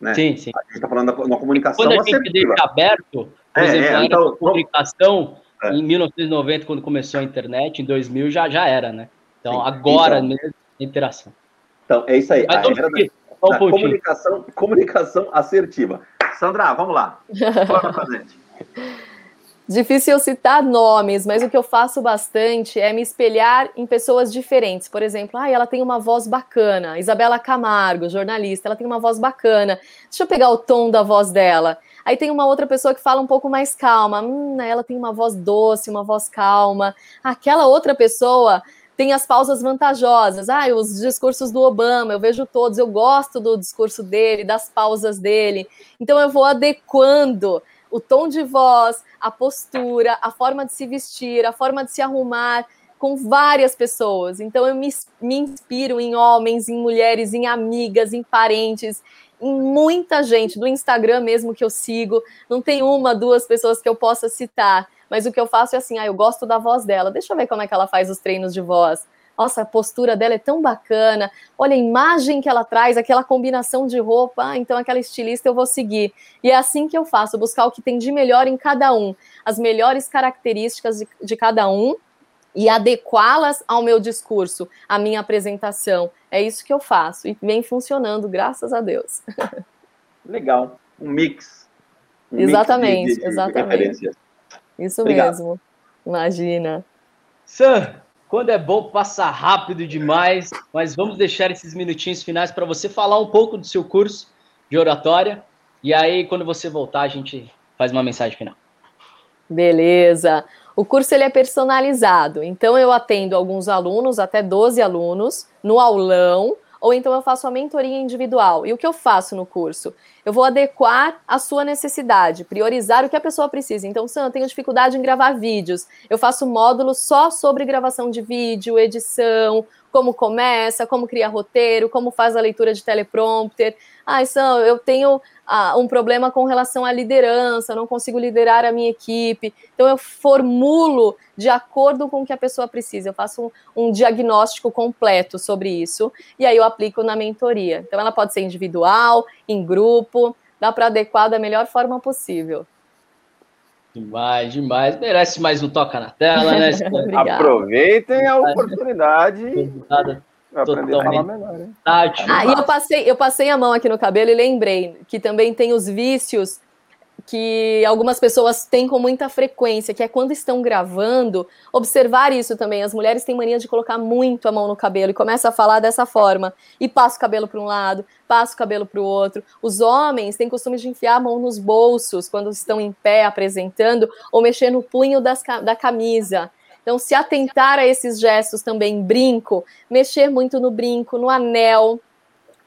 Né? Sim, sim. A gente está falando da uma comunicação Quando a gente assertiva. deixa aberto, por é, exemplo, é, então, comunicação, é. em 1990, quando começou a internet, em 2000 já, já era, né? Então, sim. agora então, mesmo, interação. Então, é isso aí. Mas a era da, da comunicação, comunicação assertiva. Sandra, vamos lá. Pra. *laughs* Difícil eu citar nomes, mas o que eu faço bastante é me espelhar em pessoas diferentes. Por exemplo, ah, ela tem uma voz bacana. Isabela Camargo, jornalista, ela tem uma voz bacana. Deixa eu pegar o tom da voz dela. Aí tem uma outra pessoa que fala um pouco mais calma. Hum, ela tem uma voz doce, uma voz calma. Aquela outra pessoa tem as pausas vantajosas. Ah, os discursos do Obama, eu vejo todos, eu gosto do discurso dele, das pausas dele. Então eu vou adequando o tom de voz, a postura, a forma de se vestir, a forma de se arrumar com várias pessoas. Então eu me, me inspiro em homens, em mulheres, em amigas, em parentes, muita gente do Instagram mesmo que eu sigo. Não tem uma, duas pessoas que eu possa citar, mas o que eu faço é assim, ah, eu gosto da voz dela. Deixa eu ver como é que ela faz os treinos de voz nossa, a postura dela é tão bacana, olha a imagem que ela traz, aquela combinação de roupa, ah, então aquela estilista eu vou seguir. E é assim que eu faço, buscar o que tem de melhor em cada um, as melhores características de, de cada um e adequá-las ao meu discurso, à minha apresentação. É isso que eu faço e vem funcionando, graças a Deus. *laughs* Legal, um mix. Um exatamente, mix de, de, exatamente. De isso Obrigado. mesmo. Imagina. Sam, quando é bom, passa rápido demais, mas vamos deixar esses minutinhos finais para você falar um pouco do seu curso de oratória. E aí, quando você voltar, a gente faz uma mensagem final. Beleza. O curso ele é personalizado, então eu atendo alguns alunos, até 12 alunos, no aulão, ou então eu faço a mentoria individual. E o que eu faço no curso? Eu vou adequar a sua necessidade, priorizar o que a pessoa precisa. Então, Sam, eu tenho dificuldade em gravar vídeos. Eu faço módulo só sobre gravação de vídeo, edição, como começa, como cria roteiro, como faz a leitura de teleprompter. Ah, Sam, eu tenho ah, um problema com relação à liderança, não consigo liderar a minha equipe. Então, eu formulo de acordo com o que a pessoa precisa. Eu faço um, um diagnóstico completo sobre isso e aí eu aplico na mentoria. Então, ela pode ser individual, em grupo, dá para adequar da melhor forma possível. Demais, demais. Merece mais um toca na tela, né? *laughs* Aproveitem a oportunidade. Totalmente. Ah, e eu passei, eu passei a mão aqui no cabelo e lembrei que também tem os vícios que algumas pessoas têm com muita frequência, que é quando estão gravando, observar isso também. As mulheres têm mania de colocar muito a mão no cabelo e começa a falar dessa forma. E passa o cabelo para um lado, passa o cabelo para o outro. Os homens têm costume de enfiar a mão nos bolsos quando estão em pé apresentando ou mexer no punho das, da camisa. Então, se atentar a esses gestos também, brinco, mexer muito no brinco, no anel,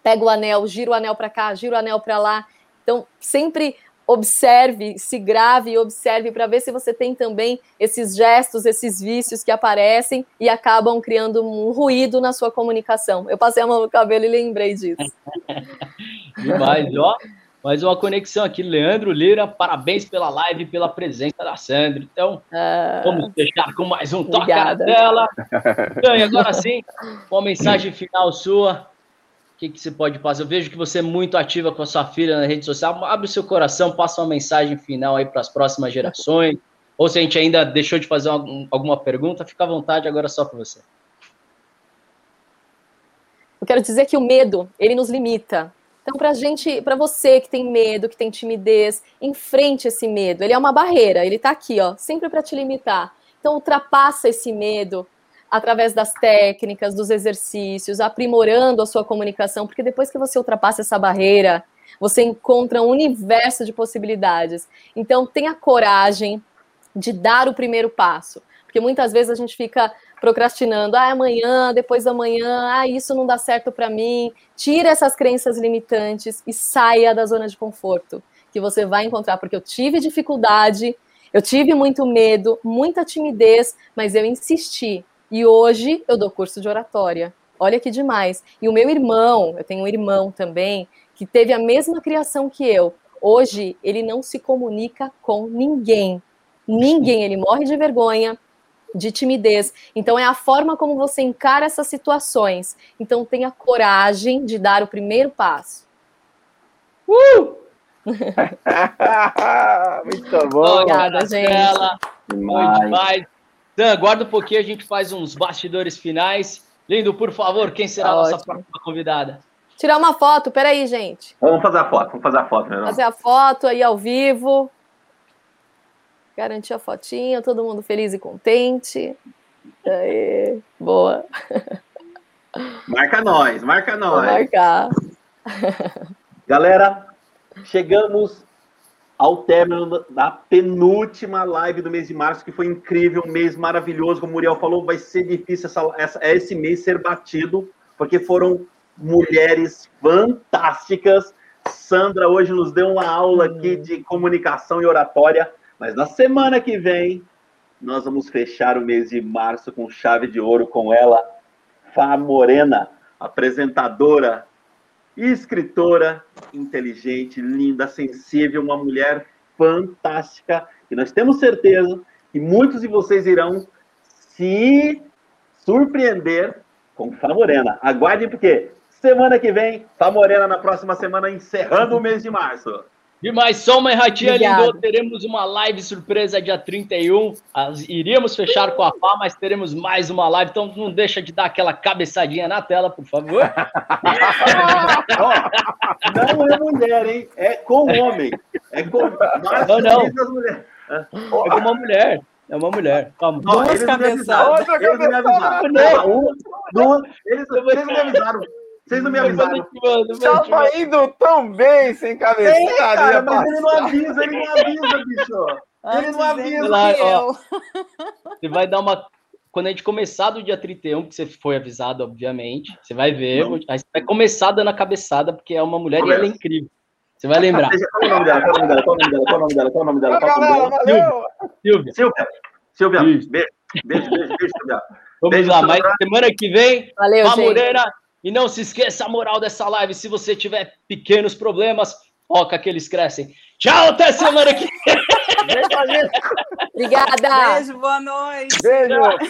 pega o anel, gira o anel para cá, gira o anel para lá. Então, sempre observe, se grave e observe para ver se você tem também esses gestos, esses vícios que aparecem e acabam criando um ruído na sua comunicação. Eu passei a mão no cabelo e lembrei disso. *laughs* Demais, ó. Mais uma conexão aqui, Leandro Lira. Parabéns pela live e pela presença da Sandra. Então, ah, vamos fechar com mais um obrigada. toque na tela. *laughs* Então, e agora sim, uma mensagem final sua que, que você pode passar? Eu vejo que você é muito ativa com a sua filha na rede social. Abre o seu coração, passa uma mensagem final aí para as próximas gerações. Ou se a gente ainda deixou de fazer alguma pergunta, fica à vontade agora só para você. Eu quero dizer que o medo, ele nos limita. Então, para gente, para você que tem medo, que tem timidez, enfrente esse medo. Ele é uma barreira, ele está aqui, ó, sempre para te limitar. Então, ultrapassa esse medo, através das técnicas, dos exercícios, aprimorando a sua comunicação, porque depois que você ultrapassa essa barreira, você encontra um universo de possibilidades. Então, tenha coragem de dar o primeiro passo, porque muitas vezes a gente fica procrastinando, ah, amanhã, depois da manhã, ah, isso não dá certo para mim. Tira essas crenças limitantes e saia da zona de conforto, que você vai encontrar, porque eu tive dificuldade, eu tive muito medo, muita timidez, mas eu insisti, e hoje eu dou curso de oratória. Olha que demais. E o meu irmão, eu tenho um irmão também, que teve a mesma criação que eu. Hoje ele não se comunica com ninguém. Ninguém, ele morre de vergonha, de timidez. Então é a forma como você encara essas situações. Então tenha coragem de dar o primeiro passo. Uh! *laughs* Muito bom. Obrigada, gente. Demais. demais. Dan, aguarda um pouquinho, a gente faz uns bastidores finais. Lindo, por favor, quem será a nossa próxima convidada? Tirar uma foto, peraí, gente. Vamos fazer a foto, vamos fazer a foto. Meu fazer a foto aí ao vivo. Garantiu a fotinha, todo mundo feliz e contente. Aê, boa. Marca nós, marca Vou nós. marcar. Galera, chegamos ao término da penúltima live do mês de março, que foi incrível, um mês maravilhoso. Como o Muriel falou, vai ser difícil essa, essa- esse mês ser batido, porque foram mulheres fantásticas. Sandra hoje nos deu uma aula aqui de comunicação e oratória, mas na semana que vem nós vamos fechar o mês de março com chave de ouro com ela, Fá Morena, apresentadora, escritora, inteligente, linda, sensível, uma mulher fantástica. E nós temos certeza que muitos de vocês irão se surpreender com Fá Morena. Aguardem, porque semana que vem, Fá Morena na próxima semana, encerrando o mês de março. E mais só uma erratinha. Lindô. Teremos uma live surpresa dia 31. As- Iríamos fechar com a Fá, mas teremos mais uma live. Então não deixa de dar aquela cabeçadinha na tela, por favor. *laughs* Não é mulher, hein? É com homem. É com Não, não. É uma mulher. É uma mulher. Calma. Duas cabeçadas. Eles me avisaram. duas, eles, me avisaram. Vocês não me avisaram. Tava indo tão bem sem cabeçada. cara, ia mas ele não passar. avisa, ele não avisa, bicho. Ele não avisa. Lá, que ó. Você vai dar uma. Quando a gente começar do dia 31, que você foi avisado, obviamente, você vai ver. Não. Aí você vai começar dando a cabeçada, porque é uma mulher e ela é Começa. incrível. Você vai lembrar. Qual é o nome dela? Qual é o nome dela? Qual é o nome dela? Qual o nome dela? Qual o nome dela? Qual o nome dela? Valeu. Silvia, Silvia. Silvia, beijo. Beijo, beijo, beijo, Silvia. vamos Beijo, lá. Mas Sandra. semana que vem, Valeu, Fá gente. Moreira. E não se esqueça a moral dessa live. Se você tiver pequenos problemas, foca que eles crescem. Tchau, até semana que vem. Obrigada. Beijo, boa noite. Beijo.